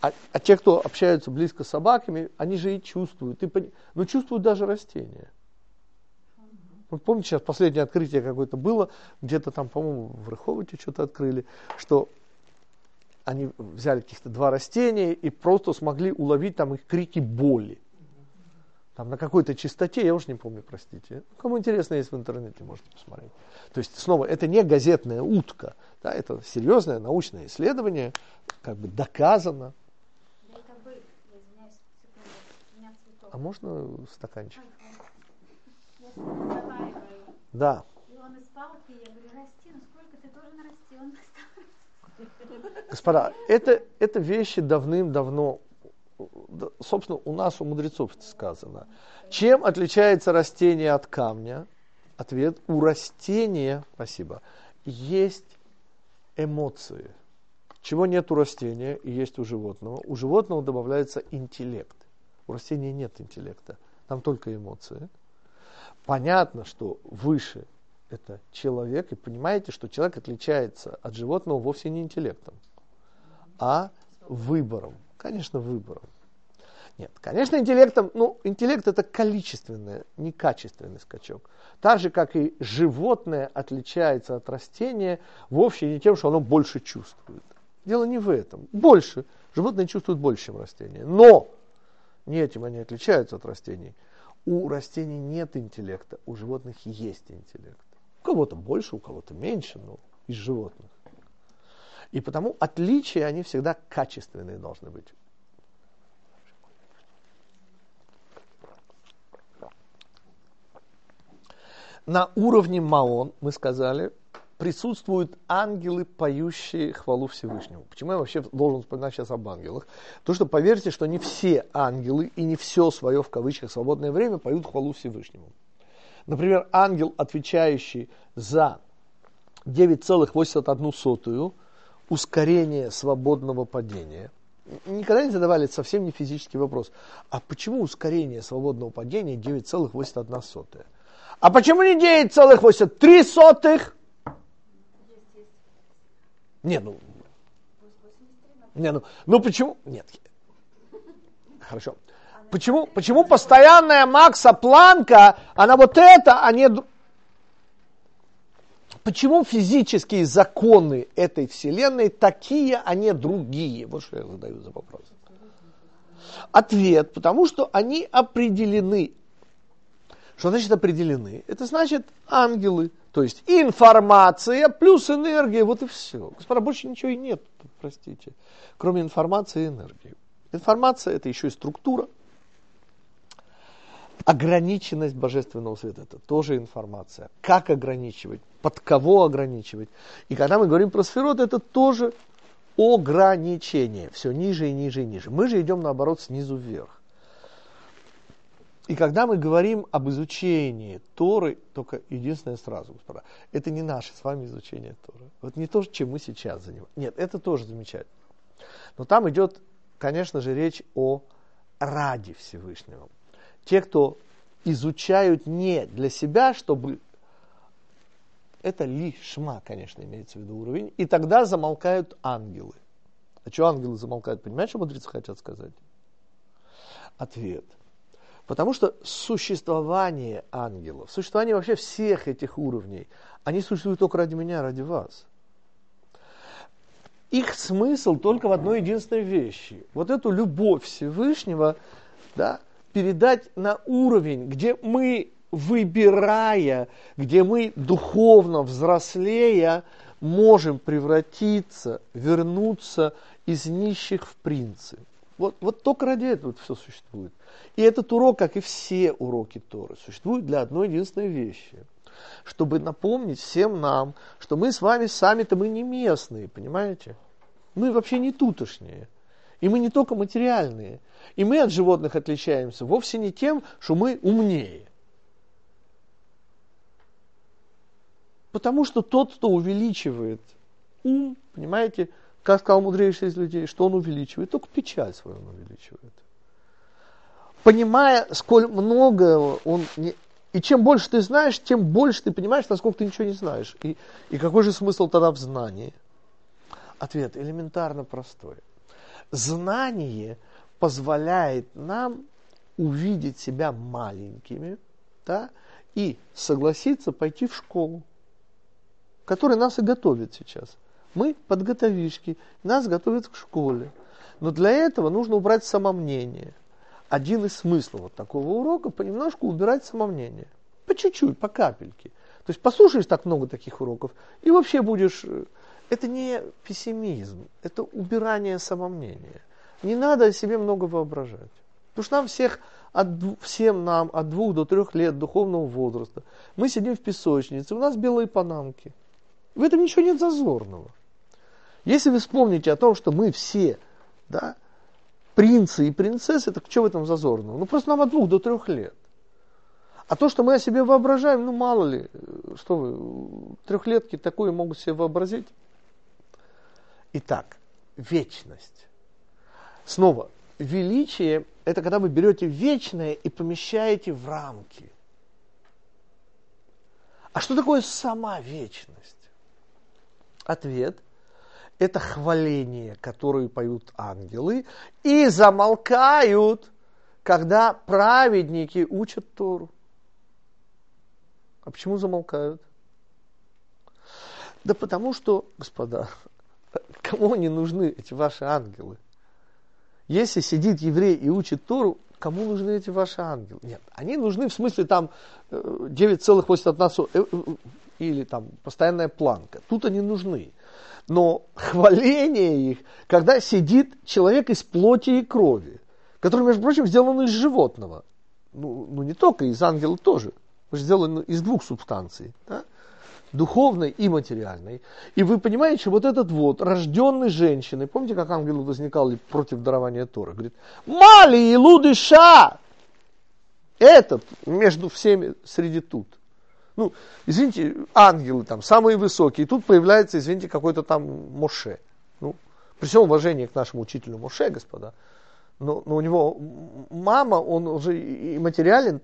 А, а те, кто общаются близко с собаками, они же и чувствуют. И, ну, чувствуют даже растения. Вот помните, сейчас последнее открытие какое-то было, где-то там, по-моему, в Рыховоте что-то открыли, что они взяли каких-то два растения и просто смогли уловить там их крики боли там на какой-то частоте, я уж не помню, простите. Кому интересно, есть в интернете, можете посмотреть. То есть, снова, это не газетная утка, да, это серьезное научное исследование, как бы доказано. А можно стаканчик? Да. Господа, это, это вещи давным-давно собственно, у нас, у мудрецов это сказано. Чем отличается растение от камня? Ответ, у растения, спасибо, есть эмоции. Чего нет у растения и есть у животного? У животного добавляется интеллект. У растения нет интеллекта, там только эмоции. Понятно, что выше это человек, и понимаете, что человек отличается от животного вовсе не интеллектом, а выбором. Конечно, выбором. Нет, конечно, интеллектом, ну, интеллект это количественный, не качественный скачок. Так же, как и животное отличается от растения вовсе не тем, что оно больше чувствует. Дело не в этом. Больше. Животные чувствуют больше, чем растения. Но не этим они отличаются от растений. У растений нет интеллекта, у животных есть интеллект. У кого-то больше, у кого-то меньше, но из животных. И потому отличия, они всегда качественные должны быть. На уровне Маон, мы сказали, присутствуют ангелы, поющие хвалу Всевышнему. Почему я вообще должен вспоминать сейчас об ангелах? То, что поверьте, что не все ангелы и не все свое, в кавычках, свободное время поют хвалу Всевышнему. Например, ангел, отвечающий за 9,81 ускорение свободного падения. Никогда не задавали совсем не физический вопрос. А почему ускорение свободного падения 9,81? А почему не 9,83? Не, ну... Не, ну, ну почему? Нет. Хорошо. Почему, почему постоянная Макса Планка, она вот это, а не... Почему физические законы этой вселенной такие, а не другие? Вот что я задаю за вопрос. Ответ, потому что они определены. Что значит определены? Это значит ангелы, то есть информация плюс энергия, вот и все. Господа, больше ничего и нет, простите, кроме информации и энергии. Информация это еще и структура, Ограниченность божественного света – это тоже информация. Как ограничивать, под кого ограничивать. И когда мы говорим про сферот, это тоже ограничение. Все ниже и ниже и ниже. Мы же идем, наоборот, снизу вверх. И когда мы говорим об изучении Торы, только единственное сразу, господа, это не наше с вами изучение Торы. Вот не то, чем мы сейчас занимаемся. Нет, это тоже замечательно. Но там идет, конечно же, речь о ради Всевышнего те, кто изучают не для себя, чтобы... Это лишма, конечно, имеется в виду уровень. И тогда замолкают ангелы. А что ангелы замолкают? Понимаете, что мудрецы хотят сказать? Ответ. Потому что существование ангелов, существование вообще всех этих уровней, они существуют только ради меня, ради вас. Их смысл только в одной единственной вещи. Вот эту любовь Всевышнего, да, передать на уровень, где мы, выбирая, где мы духовно взрослея, можем превратиться, вернуться из нищих в принцы. Вот, вот только ради этого это все существует. И этот урок, как и все уроки Торы, существует для одной единственной вещи. Чтобы напомнить всем нам, что мы с вами сами-то мы не местные, понимаете? Мы вообще не тутошние. И мы не только материальные. И мы от животных отличаемся вовсе не тем, что мы умнее. Потому что тот, кто увеличивает ум, понимаете, как сказал мудрейший из людей, что он увеличивает, только печаль свою он увеличивает. Понимая, сколь много он... Не... И чем больше ты знаешь, тем больше ты понимаешь, насколько ты ничего не знаешь. И, и какой же смысл тогда в знании? Ответ элементарно простой. Знание – позволяет нам увидеть себя маленькими да, и согласиться пойти в школу, которая нас и готовит сейчас. Мы подготовишки, нас готовят к школе. Но для этого нужно убрать самомнение. Один из смыслов вот такого урока понемножку убирать самомнение. По чуть-чуть, по капельке. То есть послушаешь так много таких уроков, и вообще будешь... Э, это не пессимизм, это убирание самомнения. Не надо о себе много воображать. Потому что нам всех, от, всем нам от двух до трех лет духовного возраста, мы сидим в песочнице, у нас белые панамки. В этом ничего нет зазорного. Если вы вспомните о том, что мы все, да, принцы и принцессы, так что в этом зазорного? Ну просто нам от двух до трех лет. А то, что мы о себе воображаем, ну мало ли, что вы, трехлетки такое могут себе вообразить. Итак, вечность. Снова, величие – это когда вы берете вечное и помещаете в рамки. А что такое сама вечность? Ответ – это хваление, которое поют ангелы, и замолкают, когда праведники учат Тору. А почему замолкают? Да потому что, господа, кому не нужны эти ваши ангелы? Если сидит еврей и учит Тору, кому нужны эти ваши ангелы? Нет, они нужны в смысле там 9,81 э, э, или там постоянная планка. Тут они нужны. Но хваление их, когда сидит человек из плоти и крови, который, между прочим, сделан из животного. Ну, ну не только, из ангела тоже. Мы же сделаны из двух субстанций. Да? духовной и материальной. И вы понимаете, что вот этот вот, рожденный женщиной, помните, как ангел возникал против дарования Торы? Говорит, Мали и лудыша! Этот между всеми среди тут. Ну, извините, ангелы там самые высокие. И тут появляется, извините, какой-то там Моше. Ну, при всем уважении к нашему учителю Моше, господа. Но, но у него мама, он уже и материален.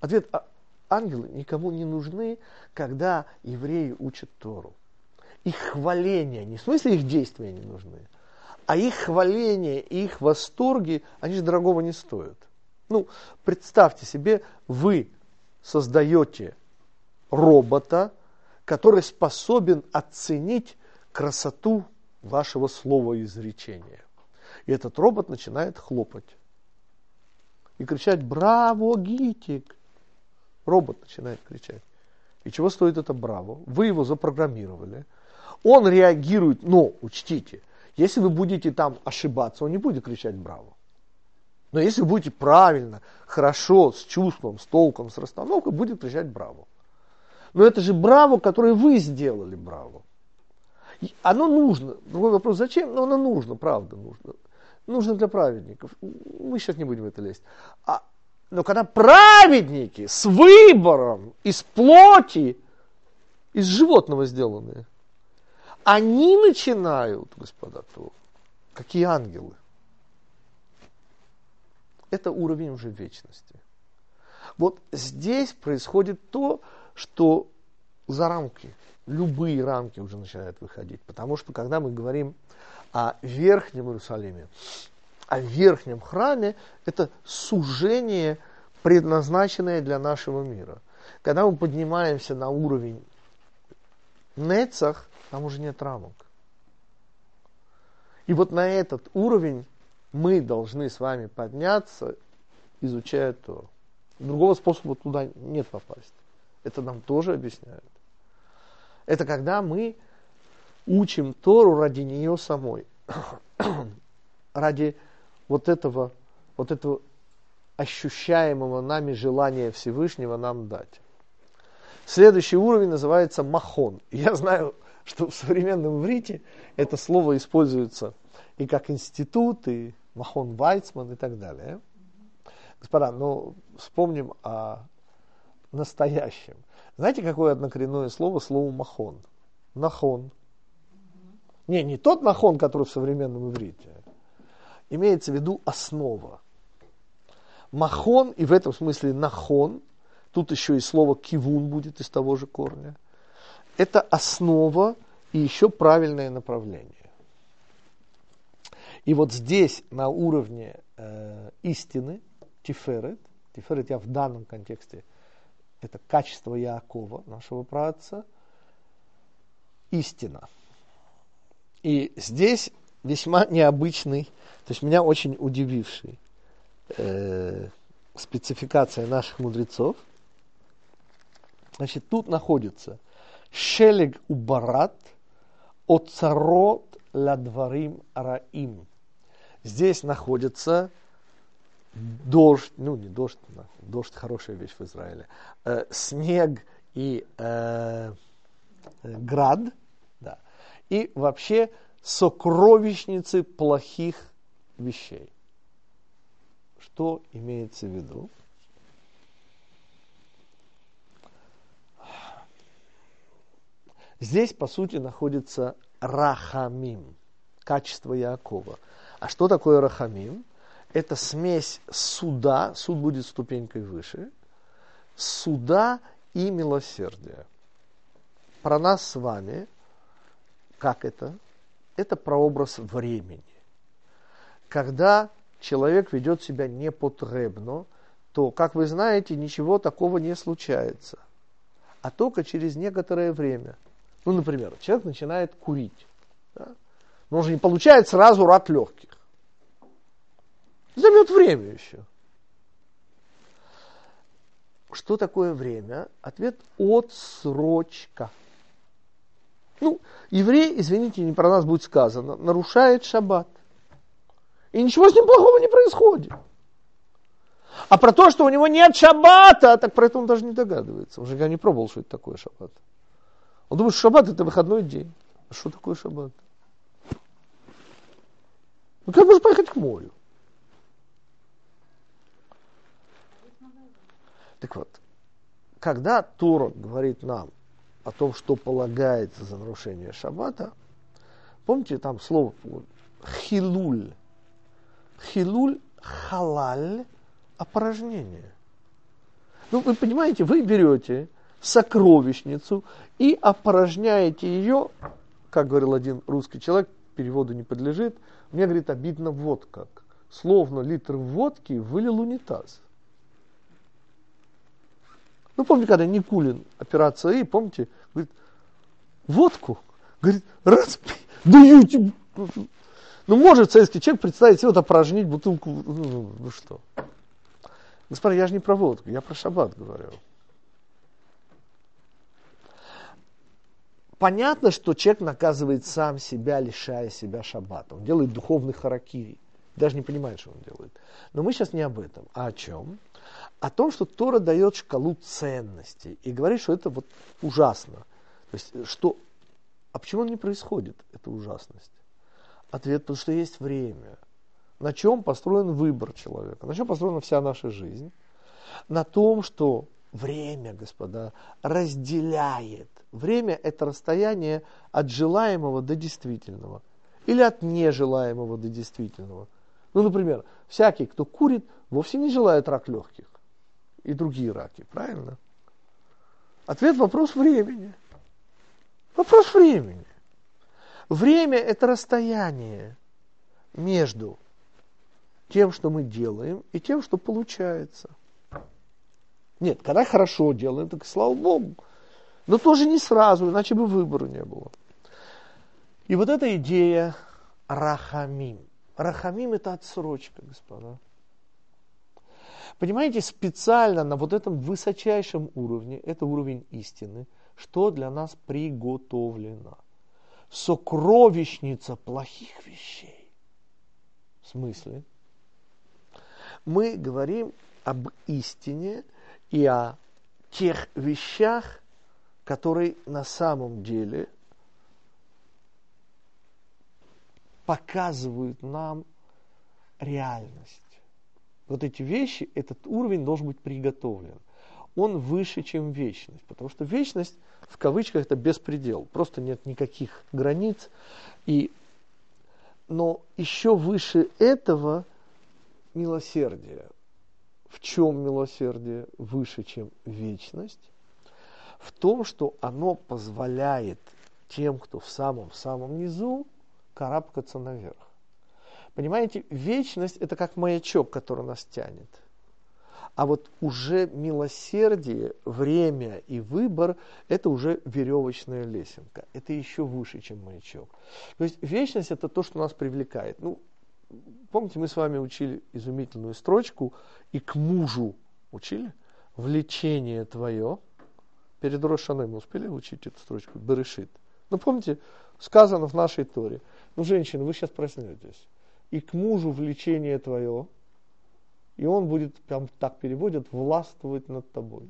Ответ, а ангелы никому не нужны, когда евреи учат Тору. Их хваления, не в смысле их действия не нужны, а их хваления, их восторги, они же дорогого не стоят. Ну, представьте себе, вы создаете робота, который способен оценить красоту вашего слова изречения. И этот робот начинает хлопать и кричать «Браво, Гитик!» Робот начинает кричать. И чего стоит это браво? Вы его запрограммировали. Он реагирует, но учтите, если вы будете там ошибаться, он не будет кричать браво. Но если вы будете правильно, хорошо, с чувством, с толком, с расстановкой, будет кричать браво. Но это же браво, которое вы сделали браво. Оно нужно. Другой вопрос, зачем? Но оно нужно, правда нужно. Нужно для праведников. Мы сейчас не будем в это лезть. А но когда праведники с выбором из плоти, из животного сделанные, они начинают, господа, то какие ангелы. Это уровень уже вечности. Вот здесь происходит то, что за рамки, любые рамки уже начинают выходить. Потому что когда мы говорим о Верхнем Иерусалиме, о верхнем храме – это сужение, предназначенное для нашего мира. Когда мы поднимаемся на уровень Нецах, там уже нет рамок. И вот на этот уровень мы должны с вами подняться, изучая то. Другого способа туда нет попасть. Это нам тоже объясняют. Это когда мы учим Тору ради нее самой. ради вот этого, вот этого ощущаемого нами желания Всевышнего нам дать. Следующий уровень называется махон. Я знаю, что в современном иврите это слово используется и как институт, и махон Вайцман и так далее. Господа, ну вспомним о настоящем. Знаете, какое однокоренное слово? Слово махон. Нахон. Не, не тот нахон, который в современном иврите имеется в виду основа. Махон, и в этом смысле нахон, тут еще и слово кивун будет из того же корня, это основа и еще правильное направление. И вот здесь на уровне э, истины, тиферет, тиферет я в данном контексте, это качество Яакова, нашего праотца, истина. И здесь весьма необычный, то есть меня очень удививший э, спецификация наших мудрецов. Значит, тут находится шелег убарат оцарот ладварим раим. Здесь находится дождь, ну не дождь, дождь хорошая вещь в Израиле, э, снег и э, град, да, и вообще сокровищницы плохих вещей. Что имеется в виду? Здесь, по сути, находится рахамим, качество Якова. А что такое рахамим? Это смесь суда, суд будет ступенькой выше, суда и милосердия. Про нас с вами, как это? это прообраз времени. Когда человек ведет себя непотребно, то, как вы знаете, ничего такого не случается. А только через некоторое время. Ну, например, человек начинает курить. Да? Но он же не получает сразу рад легких. Займет время еще. Что такое время? Ответ – отсрочка. Ну, еврей, извините, не про нас будет сказано, нарушает шаббат. И ничего с ним плохого не происходит. А про то, что у него нет шаббата, так про это он даже не догадывается. Он же никогда не пробовал, что это такое шаббат. Он думает, что шаббат это выходной день. А что такое шаббат? Ну как можно поехать к морю? Так вот, когда Тора говорит нам о том, что полагается за нарушение шаббата, помните там слово хилуль. Хилуль халаль опорожнение. Ну, вы понимаете, вы берете сокровищницу и опорожняете ее, как говорил один русский человек, переводу не подлежит, мне, говорит, обидно вот как. Словно литр водки вылил унитаз. Ну, помните, когда Никулин, операция И, помните, говорит, водку, говорит, распи, даю тебе. Ну, может советский человек представить себе вот опорожнить бутылку, ну, ну, ну что. Господа, я же не про водку, я про шаббат говорю. Понятно, что человек наказывает сам себя, лишая себя шаббата. Он делает духовный харакири. Даже не понимает, что он делает. Но мы сейчас не об этом. А о чем? О том, что Тора дает шкалу ценностей. И говорит, что это вот ужасно. То есть, что... А почему не происходит, эта ужасность? Ответ, потому что есть время. На чем построен выбор человека? На чем построена вся наша жизнь? На том, что время, господа, разделяет Время – это расстояние от желаемого до действительного. Или от нежелаемого до действительного. Ну, например, всякий, кто курит, вовсе не желает рак легких. И другие раки, правильно? Ответ – вопрос времени. Вопрос времени. Время – это расстояние между тем, что мы делаем, и тем, что получается. Нет, когда хорошо делаем, так слава Богу. Но тоже не сразу, иначе бы выбора не было. И вот эта идея рахамим. Рахамим это отсрочка, господа. Понимаете, специально на вот этом высочайшем уровне, это уровень истины, что для нас приготовлено. Сокровищница плохих вещей. В смысле? Мы говорим об истине и о тех вещах, который на самом деле показывают нам реальность. Вот эти вещи, этот уровень должен быть приготовлен. Он выше, чем вечность, потому что вечность, в кавычках, это беспредел, просто нет никаких границ. И, но еще выше этого милосердие. В чем милосердие выше, чем вечность? В том, что оно позволяет тем, кто в самом-самом низу, карабкаться наверх. Понимаете, вечность – это как маячок, который нас тянет. А вот уже милосердие, время и выбор – это уже веревочная лесенка. Это еще выше, чем маячок. То есть вечность – это то, что нас привлекает. Ну, помните, мы с вами учили изумительную строчку «И к мужу» учили? «Влечение твое» Перед Рошаной мы успели учить эту строчку? Берешит. Ну, помните, сказано в нашей Торе. Ну, женщина, вы сейчас проснетесь. И к мужу влечение твое, и он будет, прям так переводят, властвовать над тобой.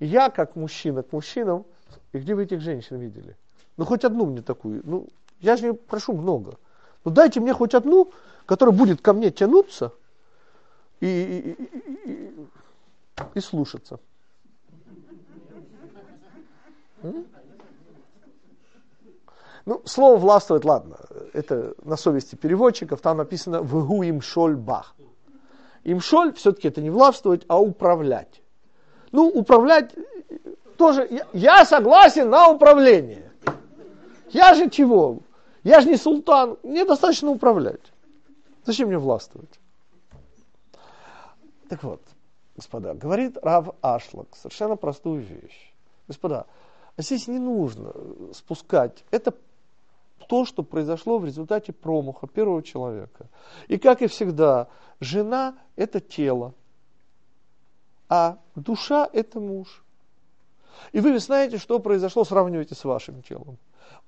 Я, как мужчина к мужчинам, и где вы этих женщин видели? Ну, хоть одну мне такую. Ну, я же не прошу много. Ну, дайте мне хоть одну, которая будет ко мне тянуться и, и, и, и, и слушаться. Ну, слово властвовать, ладно, это на совести переводчиков, там написано «вгу имшоль бах». Имшоль все-таки это не властвовать, а управлять. Ну, управлять тоже, я, я согласен на управление. Я же чего? Я же не султан, мне достаточно управлять. Зачем мне властвовать? Так вот, господа, говорит Рав Ашлак совершенно простую вещь. Господа, а здесь не нужно спускать. Это то, что произошло в результате промаха первого человека. И как и всегда, жена – это тело, а душа – это муж. И вы знаете, что произошло, сравнивайте с вашим телом.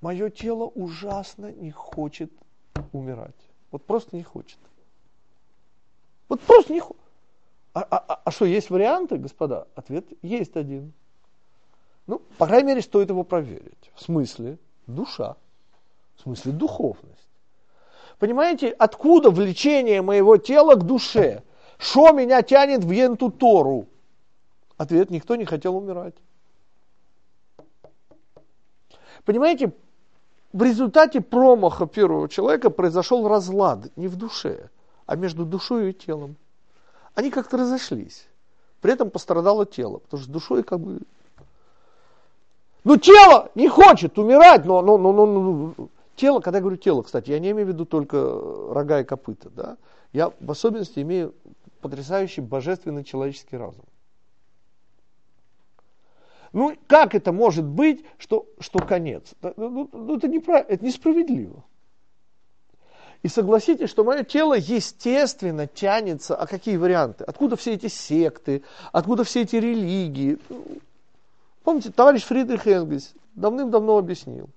Мое тело ужасно не хочет умирать. Вот просто не хочет. Вот просто не хочет. А, а, а что, есть варианты, господа? Ответ есть один. Ну, по крайней мере, стоит его проверить. В смысле душа, в смысле духовность. Понимаете, откуда влечение моего тела к душе? Что меня тянет в енту Тору? Ответ, никто не хотел умирать. Понимаете, в результате промаха первого человека произошел разлад не в душе, а между душой и телом. Они как-то разошлись. При этом пострадало тело, потому что душой как бы... Ну, тело не хочет умирать, но, но, но, но, но тело, когда я говорю тело, кстати, я не имею в виду только рога и копыта, да? Я в особенности имею потрясающий божественный человеческий разум. Ну, как это может быть, что, что конец? Ну, ну, это, неправ... это несправедливо. И согласитесь, что мое тело естественно тянется, а какие варианты? Откуда все эти секты, откуда все эти религии? Помните, товарищ Фридрих Энгельс давным-давно объяснил,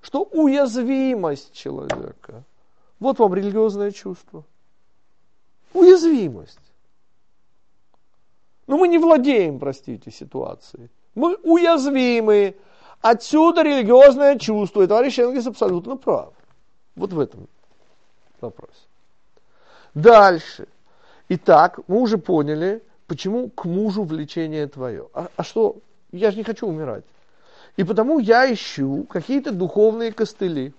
что уязвимость человека, вот вам религиозное чувство. Уязвимость. Но мы не владеем, простите, ситуацией. Мы уязвимы. Отсюда религиозное чувство. И товарищ Энгельс абсолютно прав. Вот в этом вопросе. Дальше. Итак, мы уже поняли, почему к мужу влечение твое. А, а что? Я же не хочу умирать. И потому я ищу какие-то духовные костыли.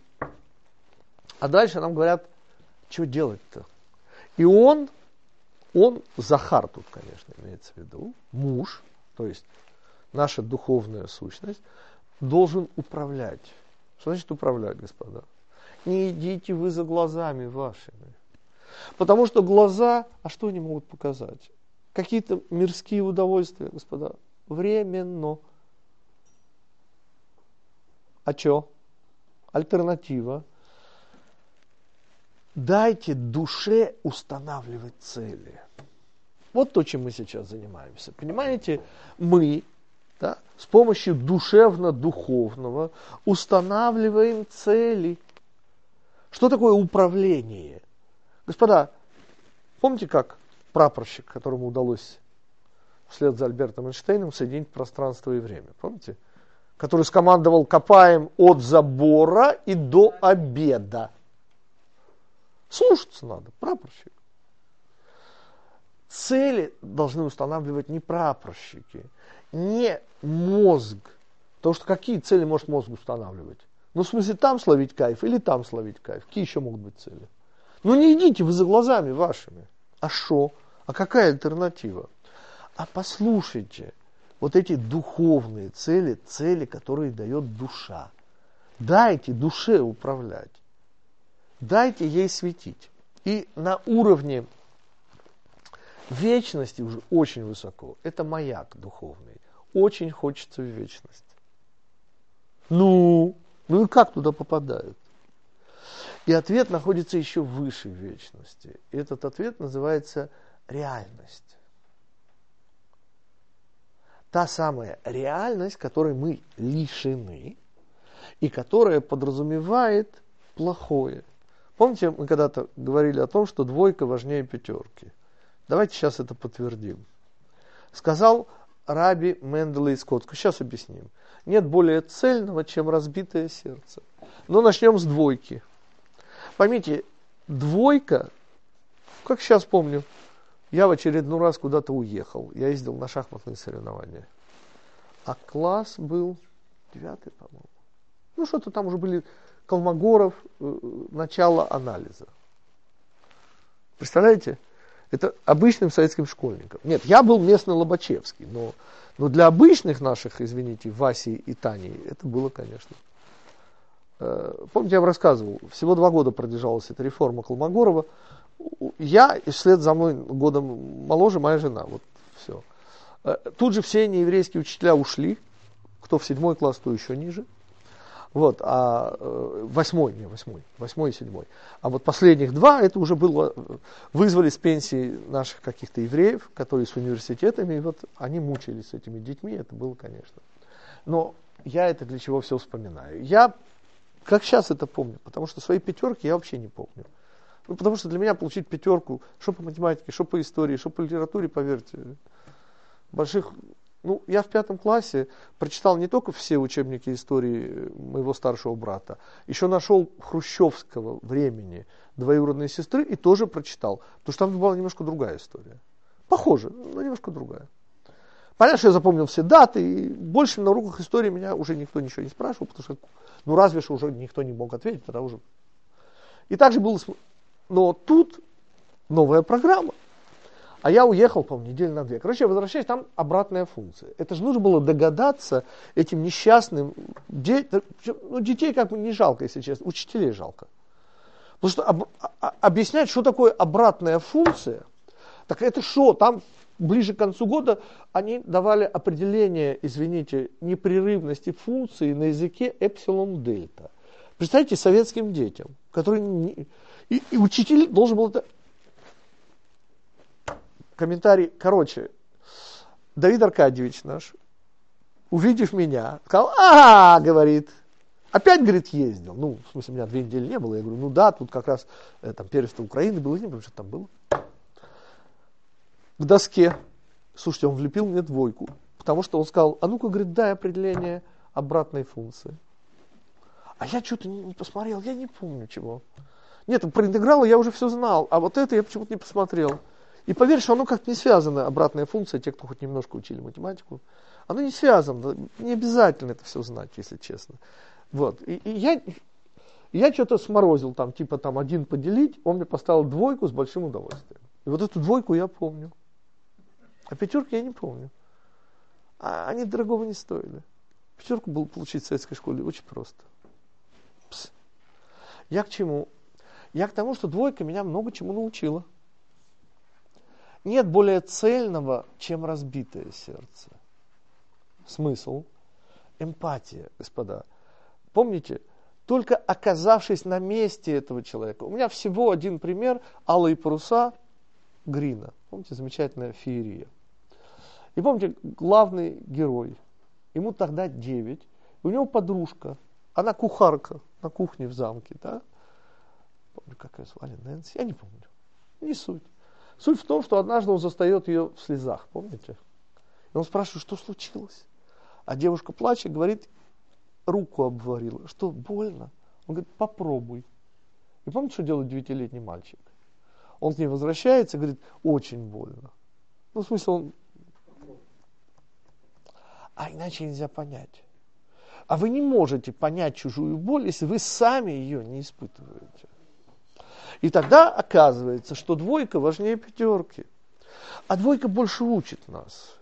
А дальше нам говорят, что делать-то? И он он, Захар тут, конечно, имеется в виду, муж, то есть наша духовная сущность, должен управлять. Что значит управлять, господа? Не идите вы за глазами вашими. Потому что глаза, а что они могут показать? Какие-то мирские удовольствия, господа. Временно. А что? Альтернатива Дайте душе устанавливать цели. Вот то, чем мы сейчас занимаемся. Понимаете, мы да, с помощью душевно-духовного устанавливаем цели. Что такое управление? Господа, помните, как прапорщик, которому удалось вслед за Альбертом Эйнштейном соединить пространство и время? Помните? Который скомандовал «копаем от забора и до обеда». Слушаться надо, прапорщик. Цели должны устанавливать не прапорщики, не мозг. Потому что какие цели может мозг устанавливать? Ну, в смысле, там словить кайф или там словить кайф? Какие еще могут быть цели? Ну, не идите вы за глазами вашими. А что? А какая альтернатива? А послушайте, вот эти духовные цели, цели, которые дает душа. Дайте душе управлять дайте ей светить. И на уровне вечности уже очень высоко. Это маяк духовный. Очень хочется в вечность. Ну, ну и как туда попадают? И ответ находится еще выше вечности. И этот ответ называется реальность. Та самая реальность, которой мы лишены, и которая подразумевает плохое. Помните, мы когда-то говорили о том, что двойка важнее пятерки. Давайте сейчас это подтвердим. Сказал Раби Мендела из Котска. Сейчас объясним. Нет более цельного, чем разбитое сердце. Но начнем с двойки. Поймите, двойка, как сейчас помню, я в очередной раз куда-то уехал. Я ездил на шахматные соревнования. А класс был девятый, по-моему. Ну, что-то там уже были Колмогоров, э, начало анализа. Представляете? Это обычным советским школьникам. Нет, я был местный Лобачевский, но, но для обычных наших, извините, Васи и Тани, это было, конечно. Э, помните, я вам рассказывал, всего два года продержалась эта реформа Колмогорова. Я, и вслед за мной годом моложе, моя жена. Вот все. Э, тут же все нееврейские учителя ушли, кто в седьмой класс, то еще ниже. Вот, а э, восьмой, не восьмой, восьмой и седьмой. А вот последних два, это уже было, вызвали с пенсии наших каких-то евреев, которые с университетами, и вот они мучились с этими детьми, это было, конечно. Но я это для чего все вспоминаю. Я, как сейчас это помню, потому что свои пятерки я вообще не помню. Ну, потому что для меня получить пятерку, что по математике, что по истории, что по литературе, поверьте, больших... Ну, я в пятом классе прочитал не только все учебники истории моего старшего брата, еще нашел хрущевского времени двоюродной сестры и тоже прочитал, потому что там была немножко другая история. Похоже, но немножко другая. Понятно, что я запомнил все даты, и больше на уроках истории меня уже никто ничего не спрашивал, потому что, ну разве что уже никто не мог ответить, тогда уже. И также было, но тут новая программа. А я уехал, по-моему, неделю на две. Короче, я возвращаюсь, там обратная функция. Это же нужно было догадаться этим несчастным, де, ну, детей как бы не жалко, если честно, учителей жалко. Потому что об, а, объяснять, что такое обратная функция, так это что, там ближе к концу года они давали определение, извините, непрерывности функции на языке эпсилон дельта. Представьте советским детям, которые... Не, и, и учитель должен был это... Комментарий, короче, Давид Аркадьевич наш, увидев меня, сказал, а, говорит, опять, говорит, ездил. Ну, в смысле, у меня две недели не было. Я говорю, ну да, тут как раз э, там первенство Украины было, не помню, что там было к доске. Слушайте, он влепил мне двойку, потому что он сказал, а ну-ка, говорит, дай определение обратной функции. А я что-то не посмотрел, я не помню чего. Нет, про интегралы я уже все знал, а вот это я почему-то не посмотрел. И поверь, что оно как-то не связано, обратная функция, те, кто хоть немножко учили математику, оно не связано, не обязательно это все знать, если честно. Вот. И, и я, я что-то сморозил там, типа там один поделить, он мне поставил двойку с большим удовольствием. И вот эту двойку я помню. А пятерки я не помню. А они дорогого не стоили. Пятерку было получить в советской школе очень просто. Пс. Я к чему? Я к тому, что двойка меня много чему научила. Нет более цельного, чем разбитое сердце. Смысл? Эмпатия, господа. Помните, только оказавшись на месте этого человека. У меня всего один пример. Алые паруса Грина. Помните, замечательная феерия. И помните, главный герой, ему тогда 9, у него подружка, она кухарка на кухне в замке, да? Помню, как ее звали, Нэнси, я не помню, не суть. Суть в том, что однажды он застает ее в слезах, помните? И он спрашивает, что случилось? А девушка плачет, говорит, руку обварила. Что, больно? Он говорит, попробуй. И помните, что делает девятилетний мальчик? Он к ней возвращается говорит, очень больно. Ну, в смысле, он а иначе нельзя понять. А вы не можете понять чужую боль, если вы сами ее не испытываете. И тогда оказывается, что двойка важнее пятерки. А двойка больше учит нас.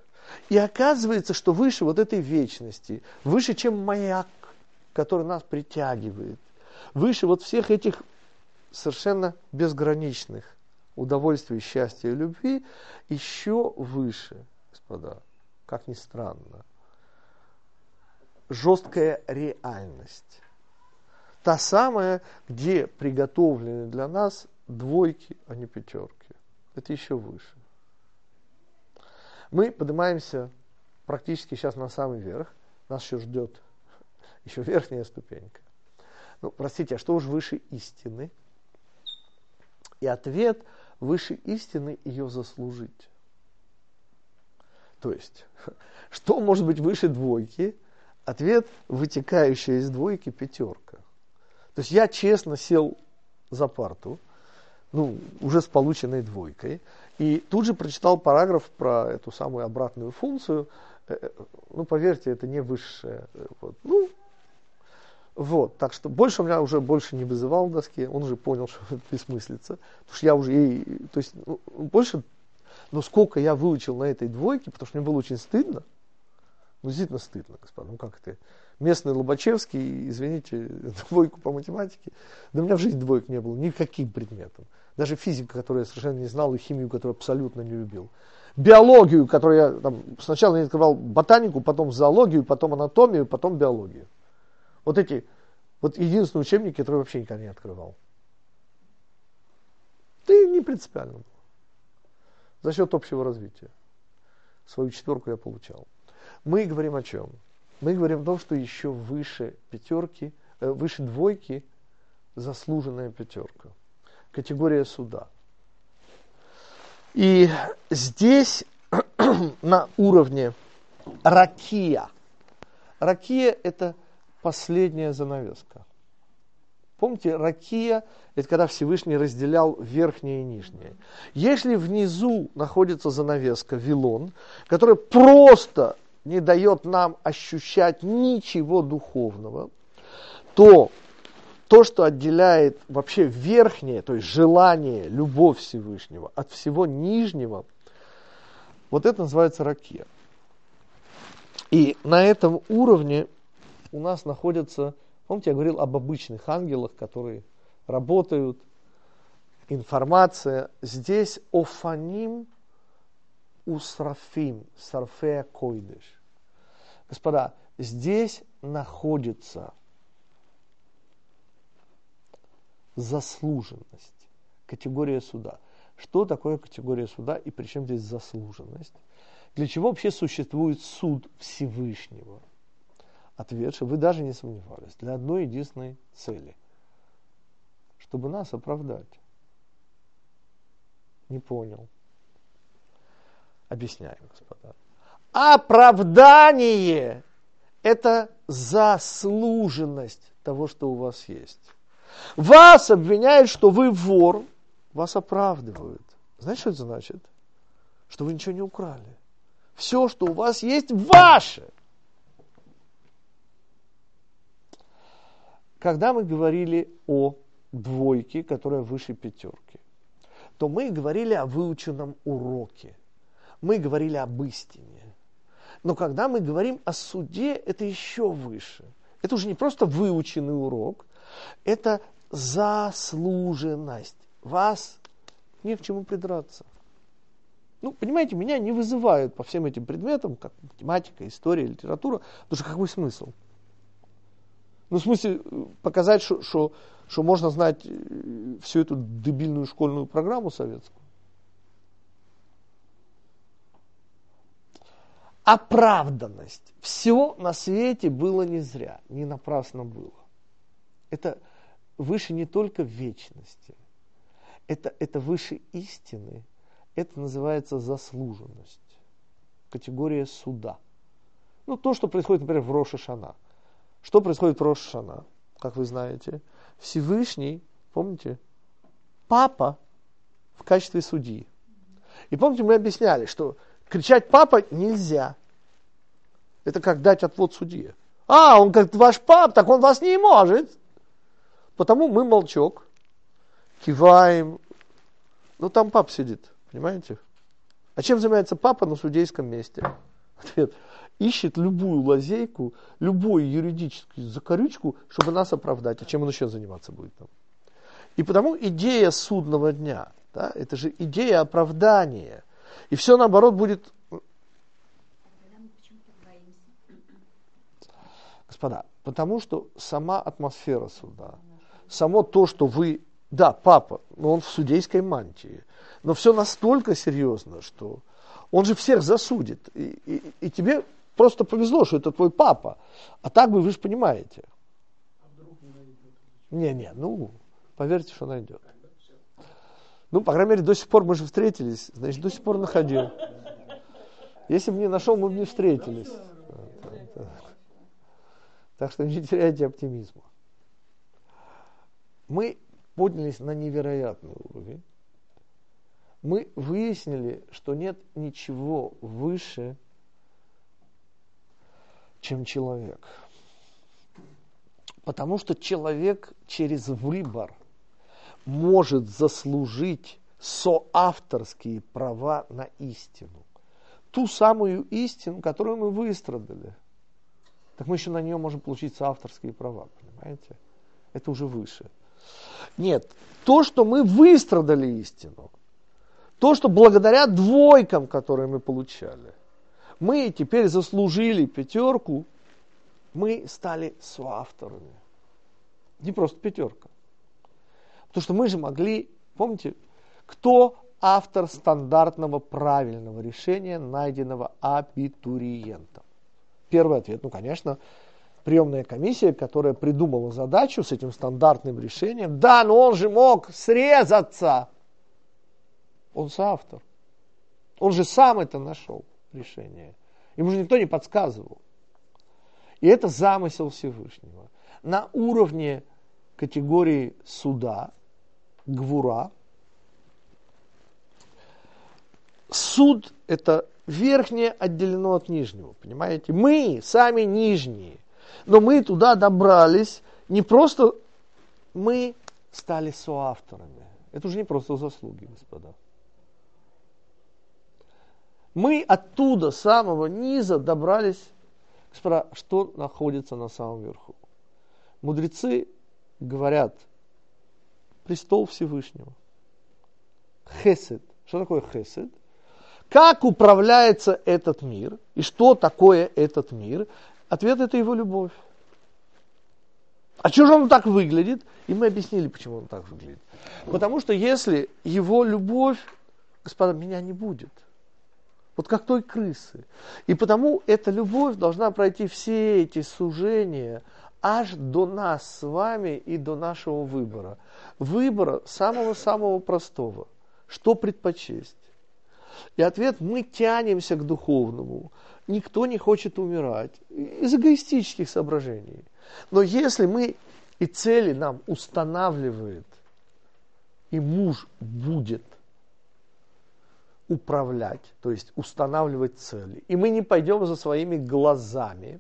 И оказывается, что выше вот этой вечности, выше, чем маяк, который нас притягивает, выше вот всех этих совершенно безграничных удовольствий, счастья и любви, еще выше, господа, как ни странно, жесткая реальность. Та самая, где приготовлены для нас двойки, а не пятерки. Это еще выше. Мы поднимаемся практически сейчас на самый верх. Нас еще ждет еще верхняя ступенька. Ну, простите, а что уж выше истины? И ответ выше истины ее заслужить. То есть, что может быть выше двойки, Ответ, вытекающая из двойки, пятерка. То есть я честно сел за парту, ну, уже с полученной двойкой, и тут же прочитал параграф про эту самую обратную функцию. Э, э, ну, поверьте, это не высшая. Э, вот. Ну, вот, так что больше у меня уже больше не вызывал в доске, он уже понял, что это бессмыслица. Потому что я уже ей, то есть, ну, больше, но сколько я выучил на этой двойке, потому что мне было очень стыдно, ну, действительно стыдно, господа. Ну, как это? Местный Лобачевский, извините, двойку по математике. Да у меня в жизни двоек не было, никаким предметом. Даже физика, которую я совершенно не знал, и химию, которую абсолютно не любил. Биологию, которую я там, сначала не открывал ботанику, потом зоологию, потом анатомию, потом биологию. Вот эти, вот единственные учебники, которые вообще никогда не открывал. Ты не принципиально За счет общего развития. Свою четверку я получал. Мы говорим о чем? Мы говорим о том, что еще выше пятерки, э, выше двойки заслуженная пятерка. категория суда. И здесь на уровне ракия. Ракия – это последняя занавеска. Помните, ракия – это когда Всевышний разделял верхнее и нижнее. Если внизу находится занавеска, вилон, которая просто не дает нам ощущать ничего духовного, то то, что отделяет вообще верхнее, то есть желание, любовь Всевышнего от всего нижнего, вот это называется ракия. И на этом уровне у нас находятся, помните, я говорил об обычных ангелах, которые работают, информация. Здесь офаним усрафим, сарфея койдыш. Господа, здесь находится заслуженность, категория суда. Что такое категория суда и при чем здесь заслуженность? Для чего вообще существует суд Всевышнего? Ответ, что вы даже не сомневались, для одной единственной цели, чтобы нас оправдать. Не понял. Объясняем, господа. Оправдание – это заслуженность того, что у вас есть. Вас обвиняют, что вы вор, вас оправдывают. Знаете, что это значит? Что вы ничего не украли. Все, что у вас есть, ваше. Когда мы говорили о двойке, которая выше пятерки, то мы говорили о выученном уроке. Мы говорили об истине. Но когда мы говорим о суде, это еще выше. Это уже не просто выученный урок, это заслуженность. Вас не в чему придраться. Ну, понимаете, меня не вызывают по всем этим предметам, как математика, история, литература, потому что какой смысл? Ну, в смысле, показать, что, что, что можно знать э, всю эту дебильную школьную программу советскую. Оправданность. Все на свете было не зря, не напрасно было. Это выше не только вечности, это, это выше истины, это называется заслуженность, категория суда. Ну, то, что происходит, например, в Рошашана. Что происходит в Рошашана, как вы знаете? Всевышний, помните, папа в качестве судьи. И помните, мы объясняли, что кричать папа нельзя. Это как дать отвод судье. А, он как ваш пап, так он вас не может. Потому мы молчок, киваем. Ну, там пап сидит, понимаете? А чем занимается папа на судейском месте? Ответ. Ищет любую лазейку, любую юридическую закорючку, чтобы нас оправдать. А чем он еще заниматься будет там? И потому идея судного дня, да, это же идея оправдания. И все наоборот будет... Господа, потому что сама атмосфера суда, само то, что вы, да, папа, но он в судейской мантии, но все настолько серьезно, что он же всех засудит. И, и, и тебе просто повезло, что это твой папа. А так бы вы же понимаете. Не-не, ну, поверьте, что найдет. Ну, по крайней мере, до сих пор мы же встретились, значит, до сих пор находил. Если бы не нашел, мы бы не встретились. Так что не теряйте оптимизма мы поднялись на невероятный уровень. Мы выяснили, что нет ничего выше, чем человек. Потому что человек через выбор может заслужить соавторские права на истину. Ту самую истину, которую мы выстрадали. Так мы еще на нее можем получить соавторские права, понимаете? Это уже выше. Нет, то, что мы выстрадали истину, то, что благодаря двойкам, которые мы получали, мы теперь заслужили пятерку, мы стали соавторами. Не просто пятерка. Потому что мы же могли, помните, кто автор стандартного правильного решения, найденного абитуриентом? Первый ответ, ну, конечно, приемная комиссия, которая придумала задачу с этим стандартным решением. Да, но он же мог срезаться. Он соавтор. Он же сам это нашел решение. Ему же никто не подсказывал. И это замысел Всевышнего. На уровне категории суда, гвура, суд – это верхнее отделено от нижнего, понимаете? Мы сами нижние, но мы туда добрались не просто, мы стали соавторами. Это уже не просто заслуги, господа. Мы оттуда, самого низа, добрались, господа, что находится на самом верху. Мудрецы говорят, престол Всевышнего. Хесед. Что такое хесед? Как управляется этот мир и что такое этот мир? Ответ это его любовь. А что же он так выглядит? И мы объяснили, почему он так выглядит. Потому что если его любовь, господа, меня не будет. Вот как той крысы. И потому эта любовь должна пройти все эти сужения аж до нас с вами и до нашего выбора. Выбора самого-самого простого. Что предпочесть? И ответ, мы тянемся к духовному. Никто не хочет умирать из эгоистических соображений. Но если мы и цели нам устанавливает, и муж будет управлять, то есть устанавливать цели, и мы не пойдем за своими глазами,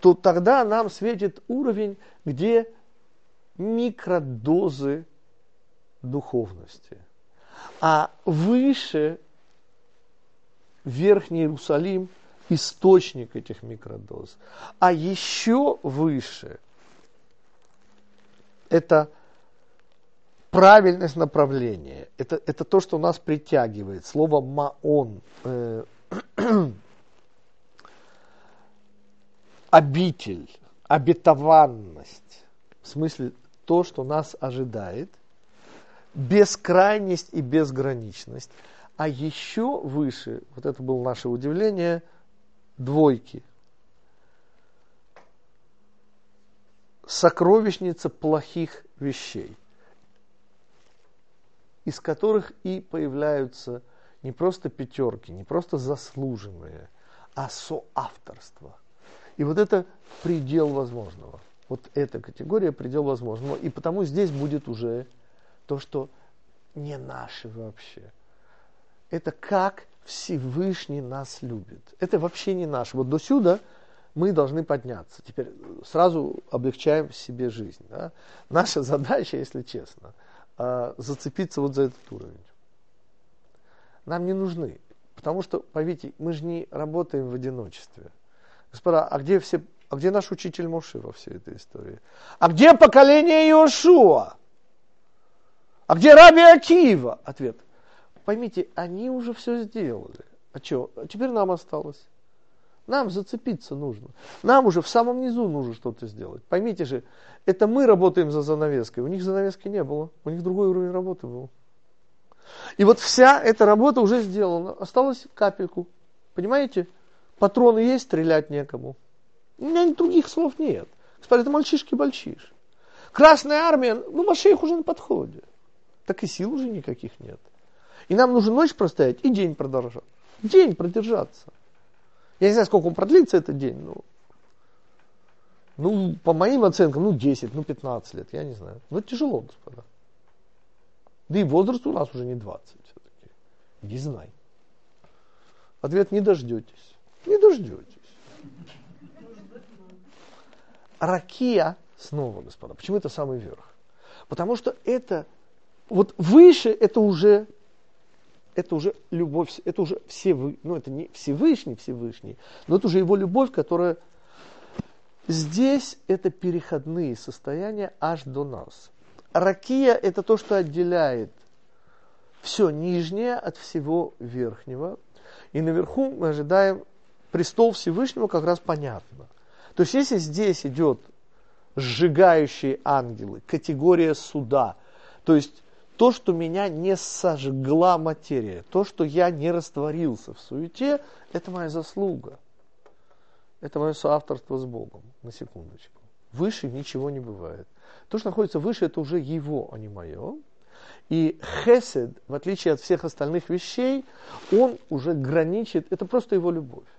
то тогда нам светит уровень, где микродозы духовности. А выше Верхний Иерусалим – источник этих микродоз. А еще выше – это правильность направления. Это, это то, что нас притягивает. Слово «маон» э, обитель, обетованность, в смысле то, что нас ожидает, бескрайность и безграничность – а еще выше, вот это было наше удивление, двойки. Сокровищница плохих вещей, из которых и появляются не просто пятерки, не просто заслуженные, а соавторство. И вот это предел возможного. Вот эта категория предел возможного. И потому здесь будет уже то, что не наше вообще – это как Всевышний нас любит. Это вообще не наше. Вот до сюда мы должны подняться. Теперь сразу облегчаем себе жизнь. Да? Наша задача, если честно, а, зацепиться вот за этот уровень. Нам не нужны. Потому что, поверьте, мы же не работаем в одиночестве. Господа, а где, все, а где наш учитель Моше во всей этой истории? А где поколение Иошуа? А где Раби Акиева? Ответ – поймите, они уже все сделали. А что? А теперь нам осталось. Нам зацепиться нужно. Нам уже в самом низу нужно что-то сделать. Поймите же, это мы работаем за занавеской. У них занавески не было. У них другой уровень работы был. И вот вся эта работа уже сделана. Осталось капельку. Понимаете? Патроны есть, стрелять некому. У меня других слов нет. Господи, это мальчишки-бальчиш. Красная армия, ну, Машех уже на подходе. Так и сил уже никаких нет. И нам нужно ночь простоять и день продолжать. День продержаться. Я не знаю, сколько он продлится этот день, но ну, по моим оценкам, ну, 10, ну, 15 лет, я не знаю. Но тяжело, господа. Да и возраст у нас уже не 20 все-таки. Не знай. Ответ не дождетесь. Не дождетесь. Ракия, снова, господа, почему это самый верх? Потому что это, вот выше это уже это уже любовь, это уже все, ну это не Всевышний, Всевышний, но это уже его любовь, которая здесь это переходные состояния аж до нас. Ракия это то, что отделяет все нижнее от всего верхнего. И наверху мы ожидаем престол Всевышнего как раз понятно. То есть если здесь идет сжигающие ангелы, категория суда, то есть то, что меня не сожгла материя, то, что я не растворился в суете, это моя заслуга. Это мое соавторство с Богом, на секундочку. Выше ничего не бывает. То, что находится выше, это уже его, а не мое. И хесед, в отличие от всех остальных вещей, он уже граничит, это просто его любовь.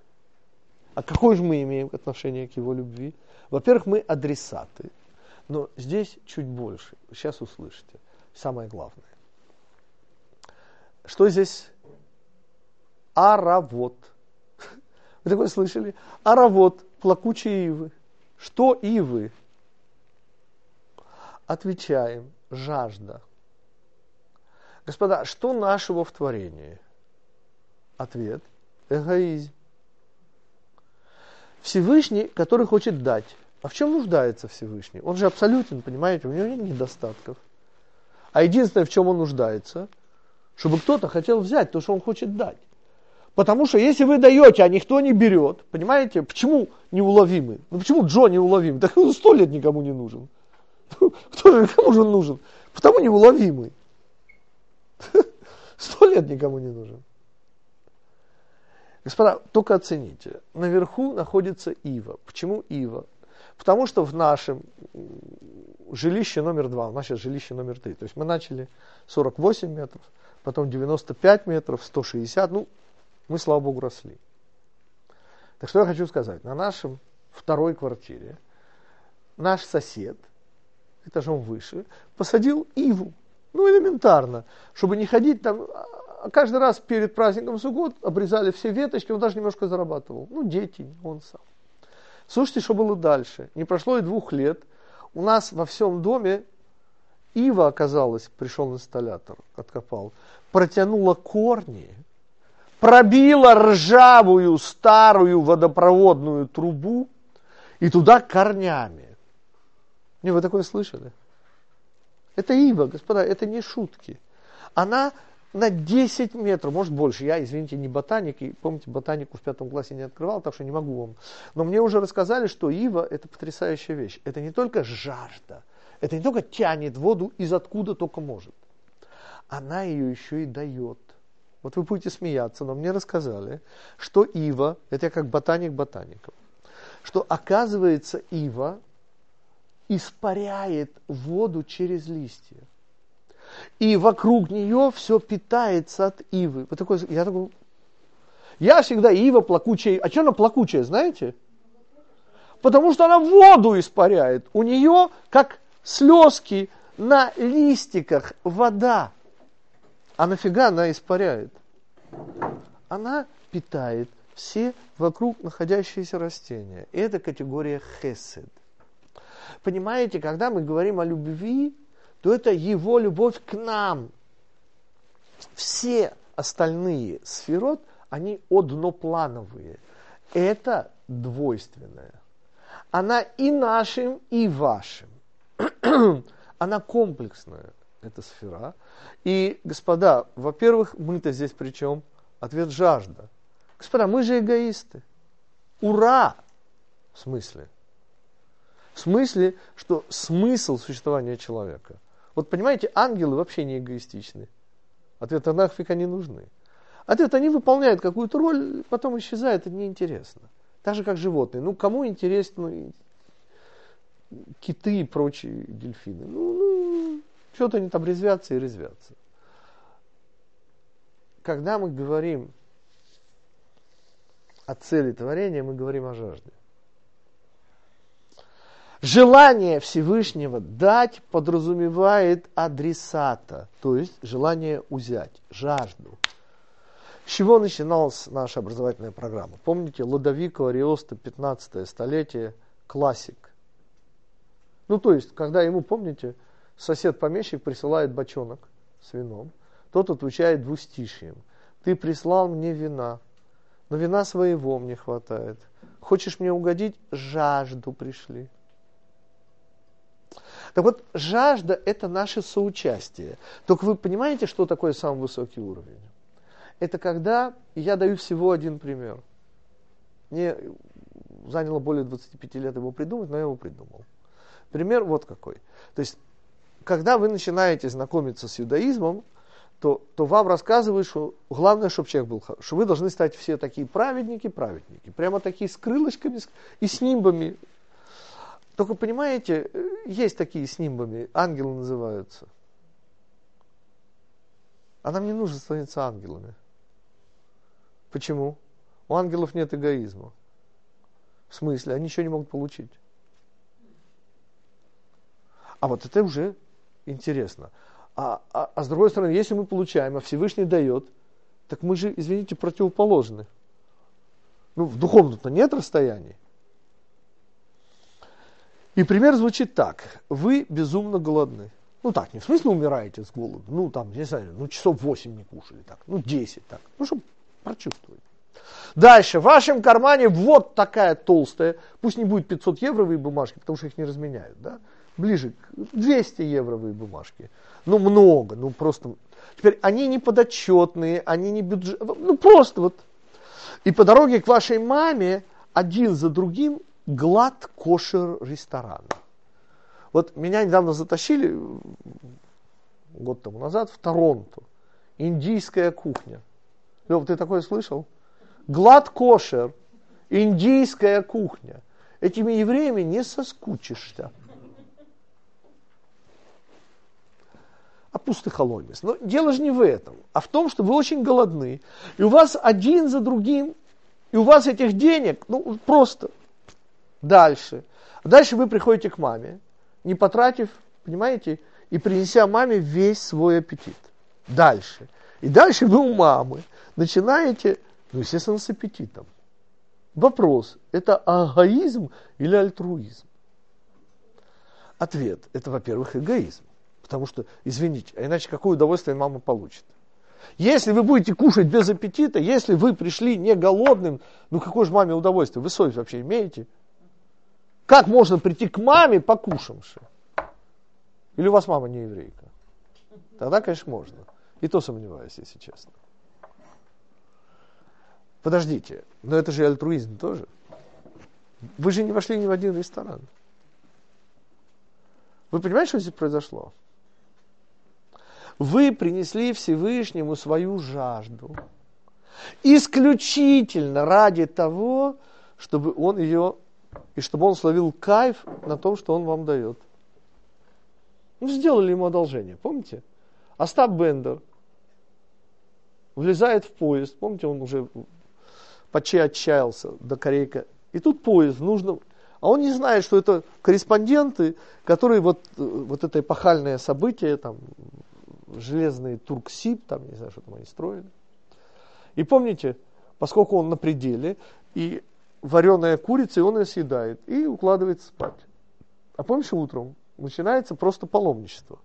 А какое же мы имеем отношение к его любви? Во-первых, мы адресаты. Но здесь чуть больше. Сейчас услышите. Самое главное. Что здесь? Аравод. Вы такое слышали? Аравод, плакучие ивы. Что ивы? Отвечаем, жажда. Господа, что нашего в творении? Ответ – эгоизм. Всевышний, который хочет дать. А в чем нуждается Всевышний? Он же абсолютен, понимаете, у него нет недостатков. А единственное, в чем он нуждается, чтобы кто-то хотел взять то, что он хочет дать. Потому что если вы даете, а никто не берет, понимаете, почему неуловимый? Ну почему Джо неуловимый? Так он сто лет никому не нужен. Кто же, кому же нужен? Потому неуловимый. Сто лет никому не нужен. Господа, только оцените. Наверху находится Ива. Почему Ива? Потому что в нашем жилище номер два, у нас сейчас жилище номер три. То есть мы начали 48 метров, потом 95 метров, 160. Ну, мы, слава богу, росли. Так что я хочу сказать. На нашем второй квартире наш сосед, этажом выше, посадил иву. Ну, элементарно, чтобы не ходить там, а каждый раз перед праздником Суккот обрезали все веточки, он даже немножко зарабатывал. Ну, дети, он сам. Слушайте, что было дальше. Не прошло и двух лет. У нас во всем доме ива оказалась, пришел инсталлятор, откопал, протянула корни, пробила ржавую старую водопроводную трубу и туда корнями. Не, вы такое слышали? Это ива, господа, это не шутки. Она на 10 метров, может больше. Я, извините, не ботаник, и помните, ботанику в пятом классе не открывал, так что не могу вам. Но мне уже рассказали, что ива – это потрясающая вещь. Это не только жажда, это не только тянет воду из откуда только может. Она ее еще и дает. Вот вы будете смеяться, но мне рассказали, что ива, это я как ботаник ботаников, что оказывается ива испаряет воду через листья. И вокруг нее все питается от ивы. Вот такой, я такой, я всегда ива плакучая. А что она плакучая, знаете? Потому что она воду испаряет. У нее, как слезки на листиках, вода. А нафига она испаряет? Она питает все вокруг находящиеся растения. Это категория хесед. Понимаете, когда мы говорим о любви, то это его любовь к нам. Все остальные сферот, они одноплановые. Это двойственное. Она и нашим, и вашим. Она комплексная, эта сфера. И, господа, во-первых, мы-то здесь при чем? Ответ жажда. Господа, мы же эгоисты. Ура! В смысле? В смысле, что смысл существования человека. Вот понимаете, ангелы вообще не эгоистичны. Ответ, а нафиг они нужны. Ответ, они выполняют какую-то роль, потом исчезают, это неинтересно. Так же, как животные. Ну, кому интересны киты и прочие дельфины? Ну, ну что-то они там резвятся и резвятся. Когда мы говорим о цели творения, мы говорим о жажде. Желание Всевышнего дать подразумевает адресата, то есть желание взять, жажду. С чего начиналась наша образовательная программа? Помните, Ладовикова, Ариоста, 15 столетие, классик. Ну, то есть, когда ему, помните, сосед-помещик присылает бочонок с вином, тот отвечает двустишием. Ты прислал мне вина, но вина своего мне хватает. Хочешь мне угодить? Жажду пришли. Так вот, жажда – это наше соучастие. Только вы понимаете, что такое самый высокий уровень? Это когда, я даю всего один пример. Мне заняло более 25 лет его придумать, но я его придумал. Пример вот какой. То есть, когда вы начинаете знакомиться с иудаизмом, то, то вам рассказывают, что главное, чтобы человек был хороший, что вы должны стать все такие праведники, праведники, прямо такие с крылышками и с нимбами. Только понимаете, э, есть такие с нимбами, ангелы называются. А нам не нужно становиться ангелами. Почему? У ангелов нет эгоизма. В смысле, они ничего не могут получить. А вот это уже интересно. А, а, а с другой стороны, если мы получаем, а Всевышний дает, так мы же, извините, противоположны. Ну, в духовном-то нет расстояний. И пример звучит так. Вы безумно голодны. Ну так, не в смысле умираете с голоду. Ну там, не знаю, ну часов 8 не кушали так. Ну 10 так. Ну, чтобы прочувствовать. Дальше, в вашем кармане вот такая толстая, пусть не будет 500 евровые бумажки, потому что их не разменяют, да? Ближе к 200 евровые бумажки. Ну, много, ну просто. Теперь они не подотчетные, они не бюджет, ну просто вот. И по дороге к вашей маме один за другим глад кошер ресторана. Вот меня недавно затащили год тому назад в Торонто. Индийская кухня. Лев, ты такое слышал? Глад кошер, индийская кухня. Этими евреями не соскучишься. А пустохолойность. Но дело же не в этом, а в том, что вы очень голодны, и у вас один за другим, и у вас этих денег, ну, просто дальше. Дальше вы приходите к маме, не потратив, понимаете, и принеся маме весь свой аппетит. Дальше. И дальше вы у мамы начинаете ну, естественно, с аппетитом. Вопрос, это эгоизм или альтруизм? Ответ, это, во-первых, эгоизм. Потому что, извините, а иначе какое удовольствие мама получит? Если вы будете кушать без аппетита, если вы пришли не голодным, ну какое же маме удовольствие? Вы совесть вообще имеете? Как можно прийти к маме покушавши? Или у вас мама не еврейка? Тогда, конечно, можно. И то сомневаюсь, если честно. Подождите, но это же альтруизм тоже. Вы же не вошли ни в один ресторан. Вы понимаете, что здесь произошло? Вы принесли Всевышнему свою жажду. Исключительно ради того, чтобы он ее, и чтобы он словил кайф на том, что он вам дает. Ну, сделали ему одолжение, помните? Остап Бендер влезает в поезд, помните, он уже почти отчаялся до корейка. И тут поезд нужно... А он не знает, что это корреспонденты, которые вот, вот это эпохальное событие, там, железный Турксиб, там, не знаю, что там они строили. И помните, поскольку он на пределе, и вареная курица, и он ее съедает, и укладывается спать. А помнишь, утром начинается просто паломничество.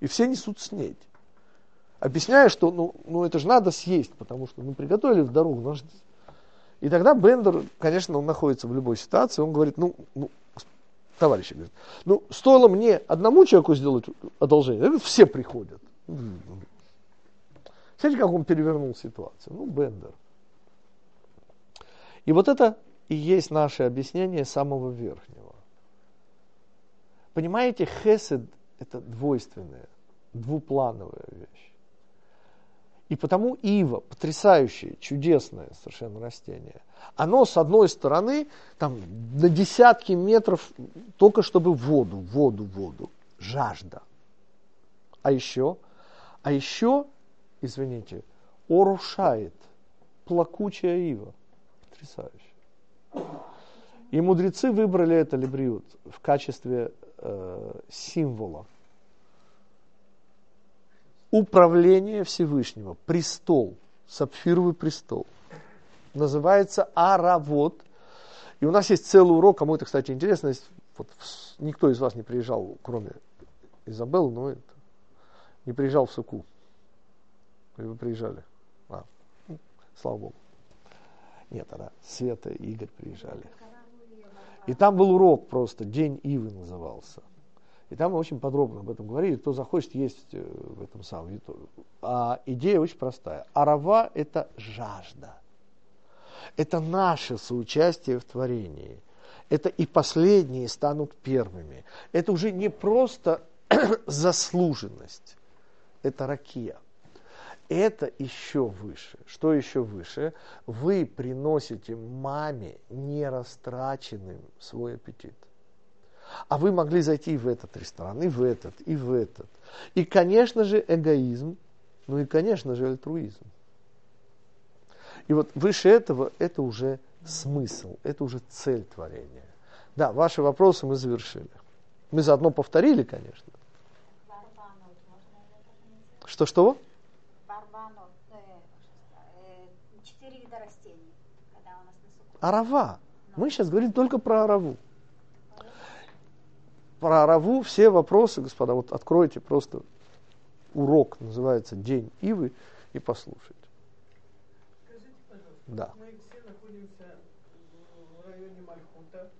И все несут снедь. Объясняя, что ну, ну это же надо съесть, потому что ну, приготовили в дорогу, надо и тогда Бендер, конечно, он находится в любой ситуации, он говорит, ну, ну товарищи, говорит, ну, стоило мне одному человеку сделать одолжение, все приходят. Смотрите, как он перевернул ситуацию. Ну, Бендер. И вот это и есть наше объяснение самого верхнего. Понимаете, хесед – это двойственная, двуплановая вещь. И потому ива, потрясающее, чудесное совершенно растение, оно с одной стороны там на десятки метров только чтобы воду, воду, воду, жажда. А еще, а еще, извините, орушает, плакучая ива, потрясающе. И мудрецы выбрали это либриут в качестве э, символа управление Всевышнего, престол, сапфировый престол, называется Аравод. И у нас есть целый урок, кому это, кстати, интересно, вот, никто из вас не приезжал, кроме Изабеллы, но это, не приезжал в Суку. Вы приезжали? А, ну, слава Богу. Нет, она, Света и Игорь приезжали. И там был урок просто, День Ивы назывался. И там мы очень подробно об этом говорили. Кто захочет, есть э, в этом самом YouTube. А идея очень простая. Арава – это жажда. Это наше соучастие в творении. Это и последние станут первыми. Это уже не просто заслуженность. Это ракия. Это еще выше. Что еще выше? Вы приносите маме нерастраченным свой аппетит. А вы могли зайти и в этот ресторан, и в этот, и в этот. И, конечно же, эгоизм, ну и, конечно же, альтруизм. И вот выше этого это уже смысл, это уже цель творения. Да, ваши вопросы мы завершили. Мы заодно повторили, конечно. Что-что? Барбанов, э, э, четыре вида растений, когда у нас на суку. Арава. Мы сейчас говорим только про Араву. Про Араву все вопросы, господа, вот откройте просто урок, называется День Ивы, и послушайте. Скажите, пожалуйста, Да. мы все находимся в районе Мальхута.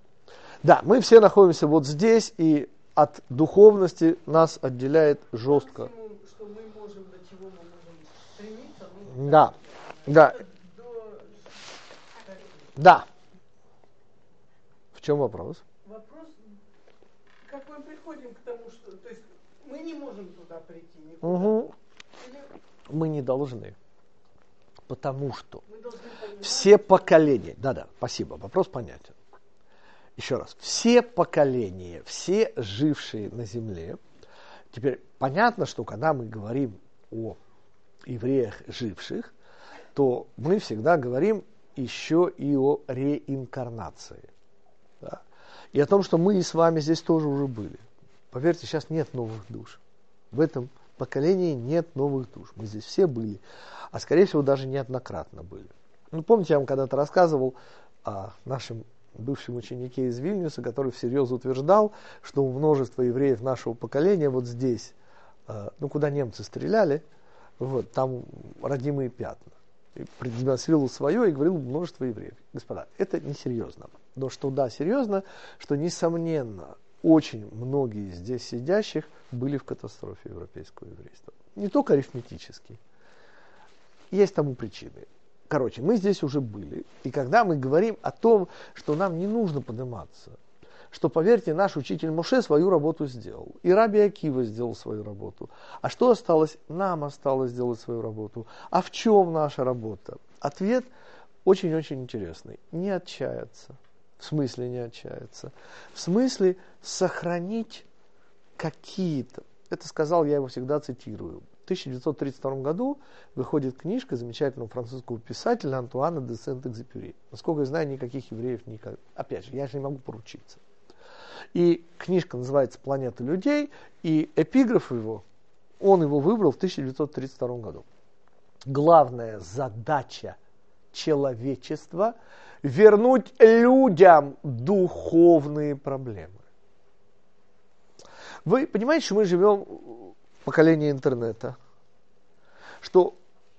Да, мы все находимся вот здесь, и от духовности нас отделяет жестко. Максимум, что мы можем, до чего мы можем стремиться, ну, Да, да. Да. В чем вопрос? Вопрос, как мы приходим к тому, что... То есть мы не можем туда прийти никуда. Угу. Или Мы не должны. Потому что все поколения, да-да, спасибо, вопрос понятен. Еще раз, все поколения, все жившие на земле, теперь понятно, что когда мы говорим о евреях живших, то мы всегда говорим еще и о реинкарнации. да. И о том, что мы и с вами здесь тоже уже были. Поверьте, сейчас нет новых душ. В этом поколении нет новых душ. Мы здесь все были, а скорее всего даже неоднократно были. Ну, помните, я вам когда-то рассказывал о нашем бывшем ученике из Вильнюса, который всерьез утверждал, что у множества евреев нашего поколения вот здесь, э, ну, куда немцы стреляли, вот, там родимые пятна. Продемонстрировал свое и говорил множество евреев. Господа, это несерьезно. Но что да, серьезно, что несомненно, очень многие здесь сидящих были в катастрофе европейского еврейства. Не только арифметически. Есть тому причины. Короче, мы здесь уже были. И когда мы говорим о том, что нам не нужно подниматься, что, поверьте, наш учитель Моше свою работу сделал. И Раби Акива сделал свою работу. А что осталось? Нам осталось сделать свою работу. А в чем наша работа? Ответ очень-очень интересный. Не отчаяться. В смысле не отчаяться? В смысле сохранить какие-то. Это сказал, я его всегда цитирую. В 1932 году выходит книжка замечательного французского писателя Антуана де Сент-Экзепюри. Насколько я знаю, никаких евреев никогда. Опять же, я же не могу поручиться. И книжка называется «Планета людей», и эпиграф его, он его выбрал в 1932 году. Главная задача человечества – вернуть людям духовные проблемы. Вы понимаете, что мы живем в поколении интернета? Что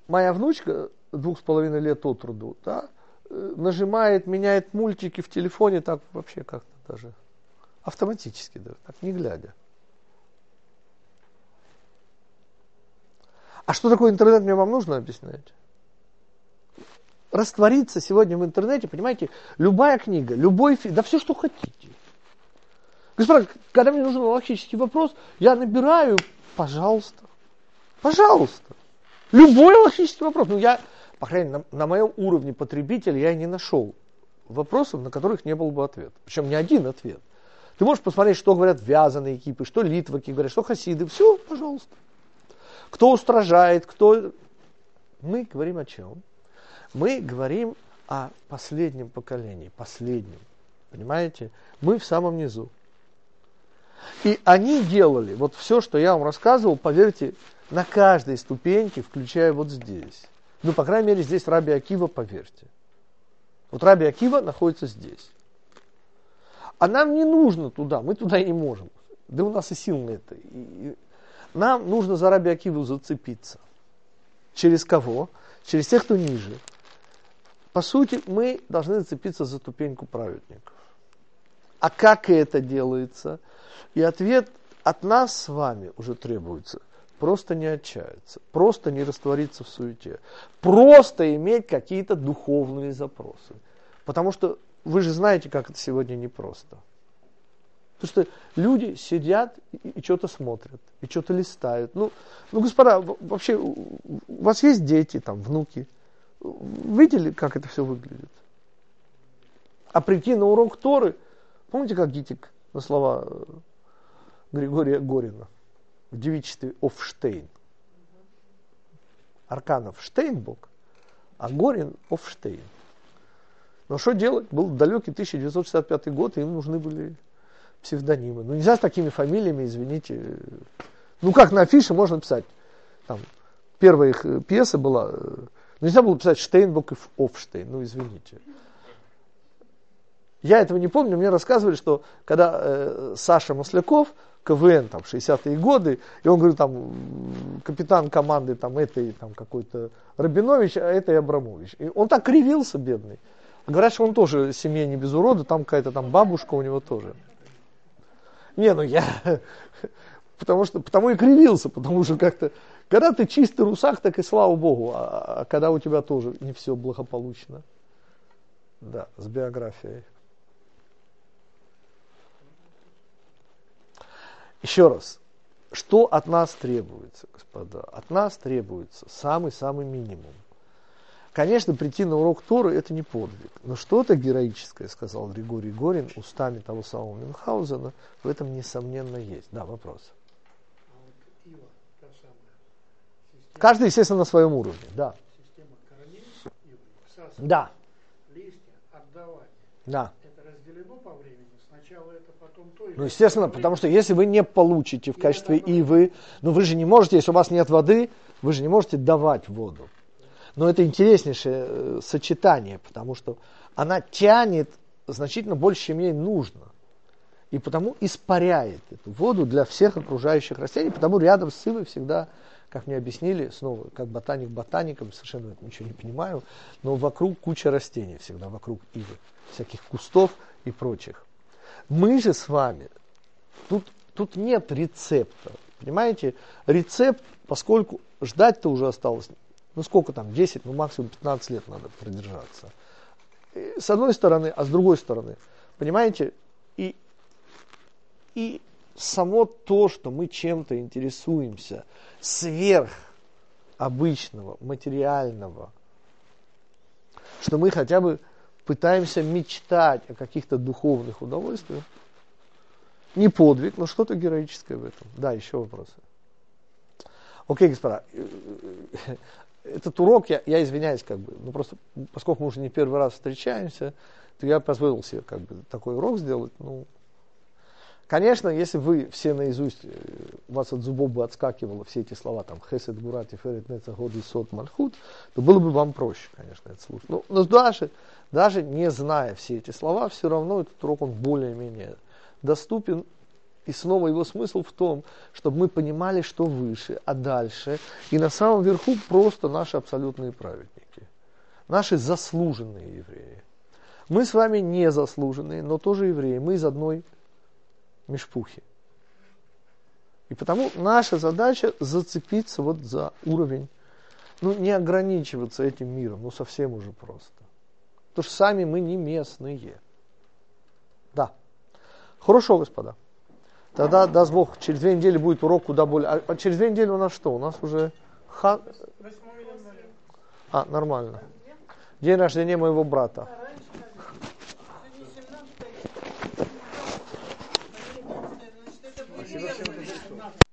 моя внучка двух с половиной лет от труду, да, э, нажимает, меняет мультики в телефоне так вообще как-то даже автоматически даже, так не глядя. А что такое интернет, мне вам нужно объяснять? Раствориться сегодня в интернете, понимаете, любая книга, любой фильм, да все, что хотите. Господа, когда мне нужен логический вопрос, я набираю, пожалуйста, пожалуйста. Любой логический вопрос. Ну, я, по крайней мере, на, на моем уровне потребителя я не нашел вопросов, на которых не было бы ответа. Причем не один ответ. Ты можешь посмотреть, что говорят вязаные экипы, что литваки говорят, что хасиды. Все, пожалуйста. Кто устражает, кто... Мы говорим о чем? Мы говорим о последнем поколении, последнем. Понимаете? Мы в самом низу. И они делали вот все, что я вам рассказывал, поверьте, на каждой ступеньке, включая вот здесь. Ну, по крайней мере, здесь Раби Акива, поверьте. Вот Раби Акива находится здесь. А нам не нужно туда, мы туда не можем. Да у нас и сил на это. И нам нужно за Раби Акиву зацепиться. Через кого? Через тех, кто ниже. По сути, мы должны зацепиться за ступеньку праведников. А как это делается? И ответ от нас с вами уже требуется. Просто не отчаяться, просто не раствориться в суете, просто иметь какие-то духовные запросы. Потому что вы же знаете, как это сегодня непросто. Потому что люди сидят и, и что-то смотрят, и что-то листают. Ну, ну, господа, вообще, у у вас есть дети, там, внуки? Видели, как это все выглядит? А прийти на урок Торы, помните, как Гитик на слова э, Григория Горина в девичестве Офштейн? Арканов Штейнбок, а Горин Офштейн. Но что делать? Был далекий 1965 год, и им нужны были псевдонимы. Ну нельзя с такими фамилиями, извините. Ну как на афише можно писать? Там, первая их э, пьеса была, ну, нельзя было писать Штейнбок и Офштейн, ну извините. Я этого не помню, мне рассказывали, что когда э, Саша Масляков, КВН, там, 60-е годы, и он говорит, там, капитан команды, там, этой, там, какой-то Рабинович, а этой Абрамович. И он так кривился, бедный. Говорят, что он тоже семья не без урода, там какая-то там бабушка у него тоже. Не, ну я, потому что, потому и кривился, потому что как-то, когда ты чистый русак, так и слава богу, а, а когда у тебя тоже не все благополучно. Да, с биографией. Еще раз, что от нас требуется, господа? От нас требуется самый-самый минимум. Конечно, прийти на урок Торы – это не подвиг. Но что-то героическое, сказал Григорий Горин устами того самого Мюнхгаузена, в этом, несомненно, есть. Да, вопрос. Каждый, естественно, на своем уровне. Да, да, да. Это разделено по времени? Сначала это, потом то? Ну, естественно, потому что если вы не получите в качестве ивы, ну вы же не можете, если у вас нет воды, вы же не можете давать воду. Но это интереснейшее э, сочетание, потому что она тянет значительно больше, чем ей нужно. И потому испаряет эту воду для всех окружающих растений, потому рядом с ивой всегда, как мне объяснили, снова, как ботаник ботаником, совершенно ничего не понимаю, но вокруг куча растений всегда, вокруг ивы, всяких кустов и прочих. Мы же с вами, тут, тут нет рецепта. Понимаете, рецепт, поскольку ждать-то уже осталось, ну сколько там, 10, ну максимум 15 лет надо продержаться. И с одной стороны, а с другой стороны, понимаете, и, и само то, что мы чем-то интересуемся сверх обычного, материального, что мы хотя бы пытаемся мечтать о каких-то духовных удовольствиях, не подвиг, но что-то героическое в этом. Да, еще вопросы. Окей, господа, этот урок, я, я извиняюсь, как бы, ну просто, поскольку мы уже не первый раз встречаемся, то я позволил себе как бы такой урок сделать. Ну, конечно, если вы все наизусть, э, у вас от зубов бы отскакивало все эти слова, там, хесед, гурати, ферет, неца, годы, сот, мальхут, то было бы вам проще, конечно, это слушать. Но, но даже, даже не зная все эти слова, все равно этот урок, он более-менее доступен. И снова его смысл в том, чтобы мы понимали, что выше, а дальше. И на самом верху просто наши абсолютные праведники. Наши заслуженные евреи. Мы с вами не заслуженные, но тоже евреи. Мы из одной мешпухи. И потому наша задача зацепиться вот за уровень, ну не ограничиваться этим миром, ну совсем уже просто. Потому что сами мы не местные. Да. Хорошо, господа. Тогда, даст Бог, через две недели будет урок куда более... А, а через две недели у нас что? У нас уже... Ха... 8 января. А, нормально. День рождения моего брата.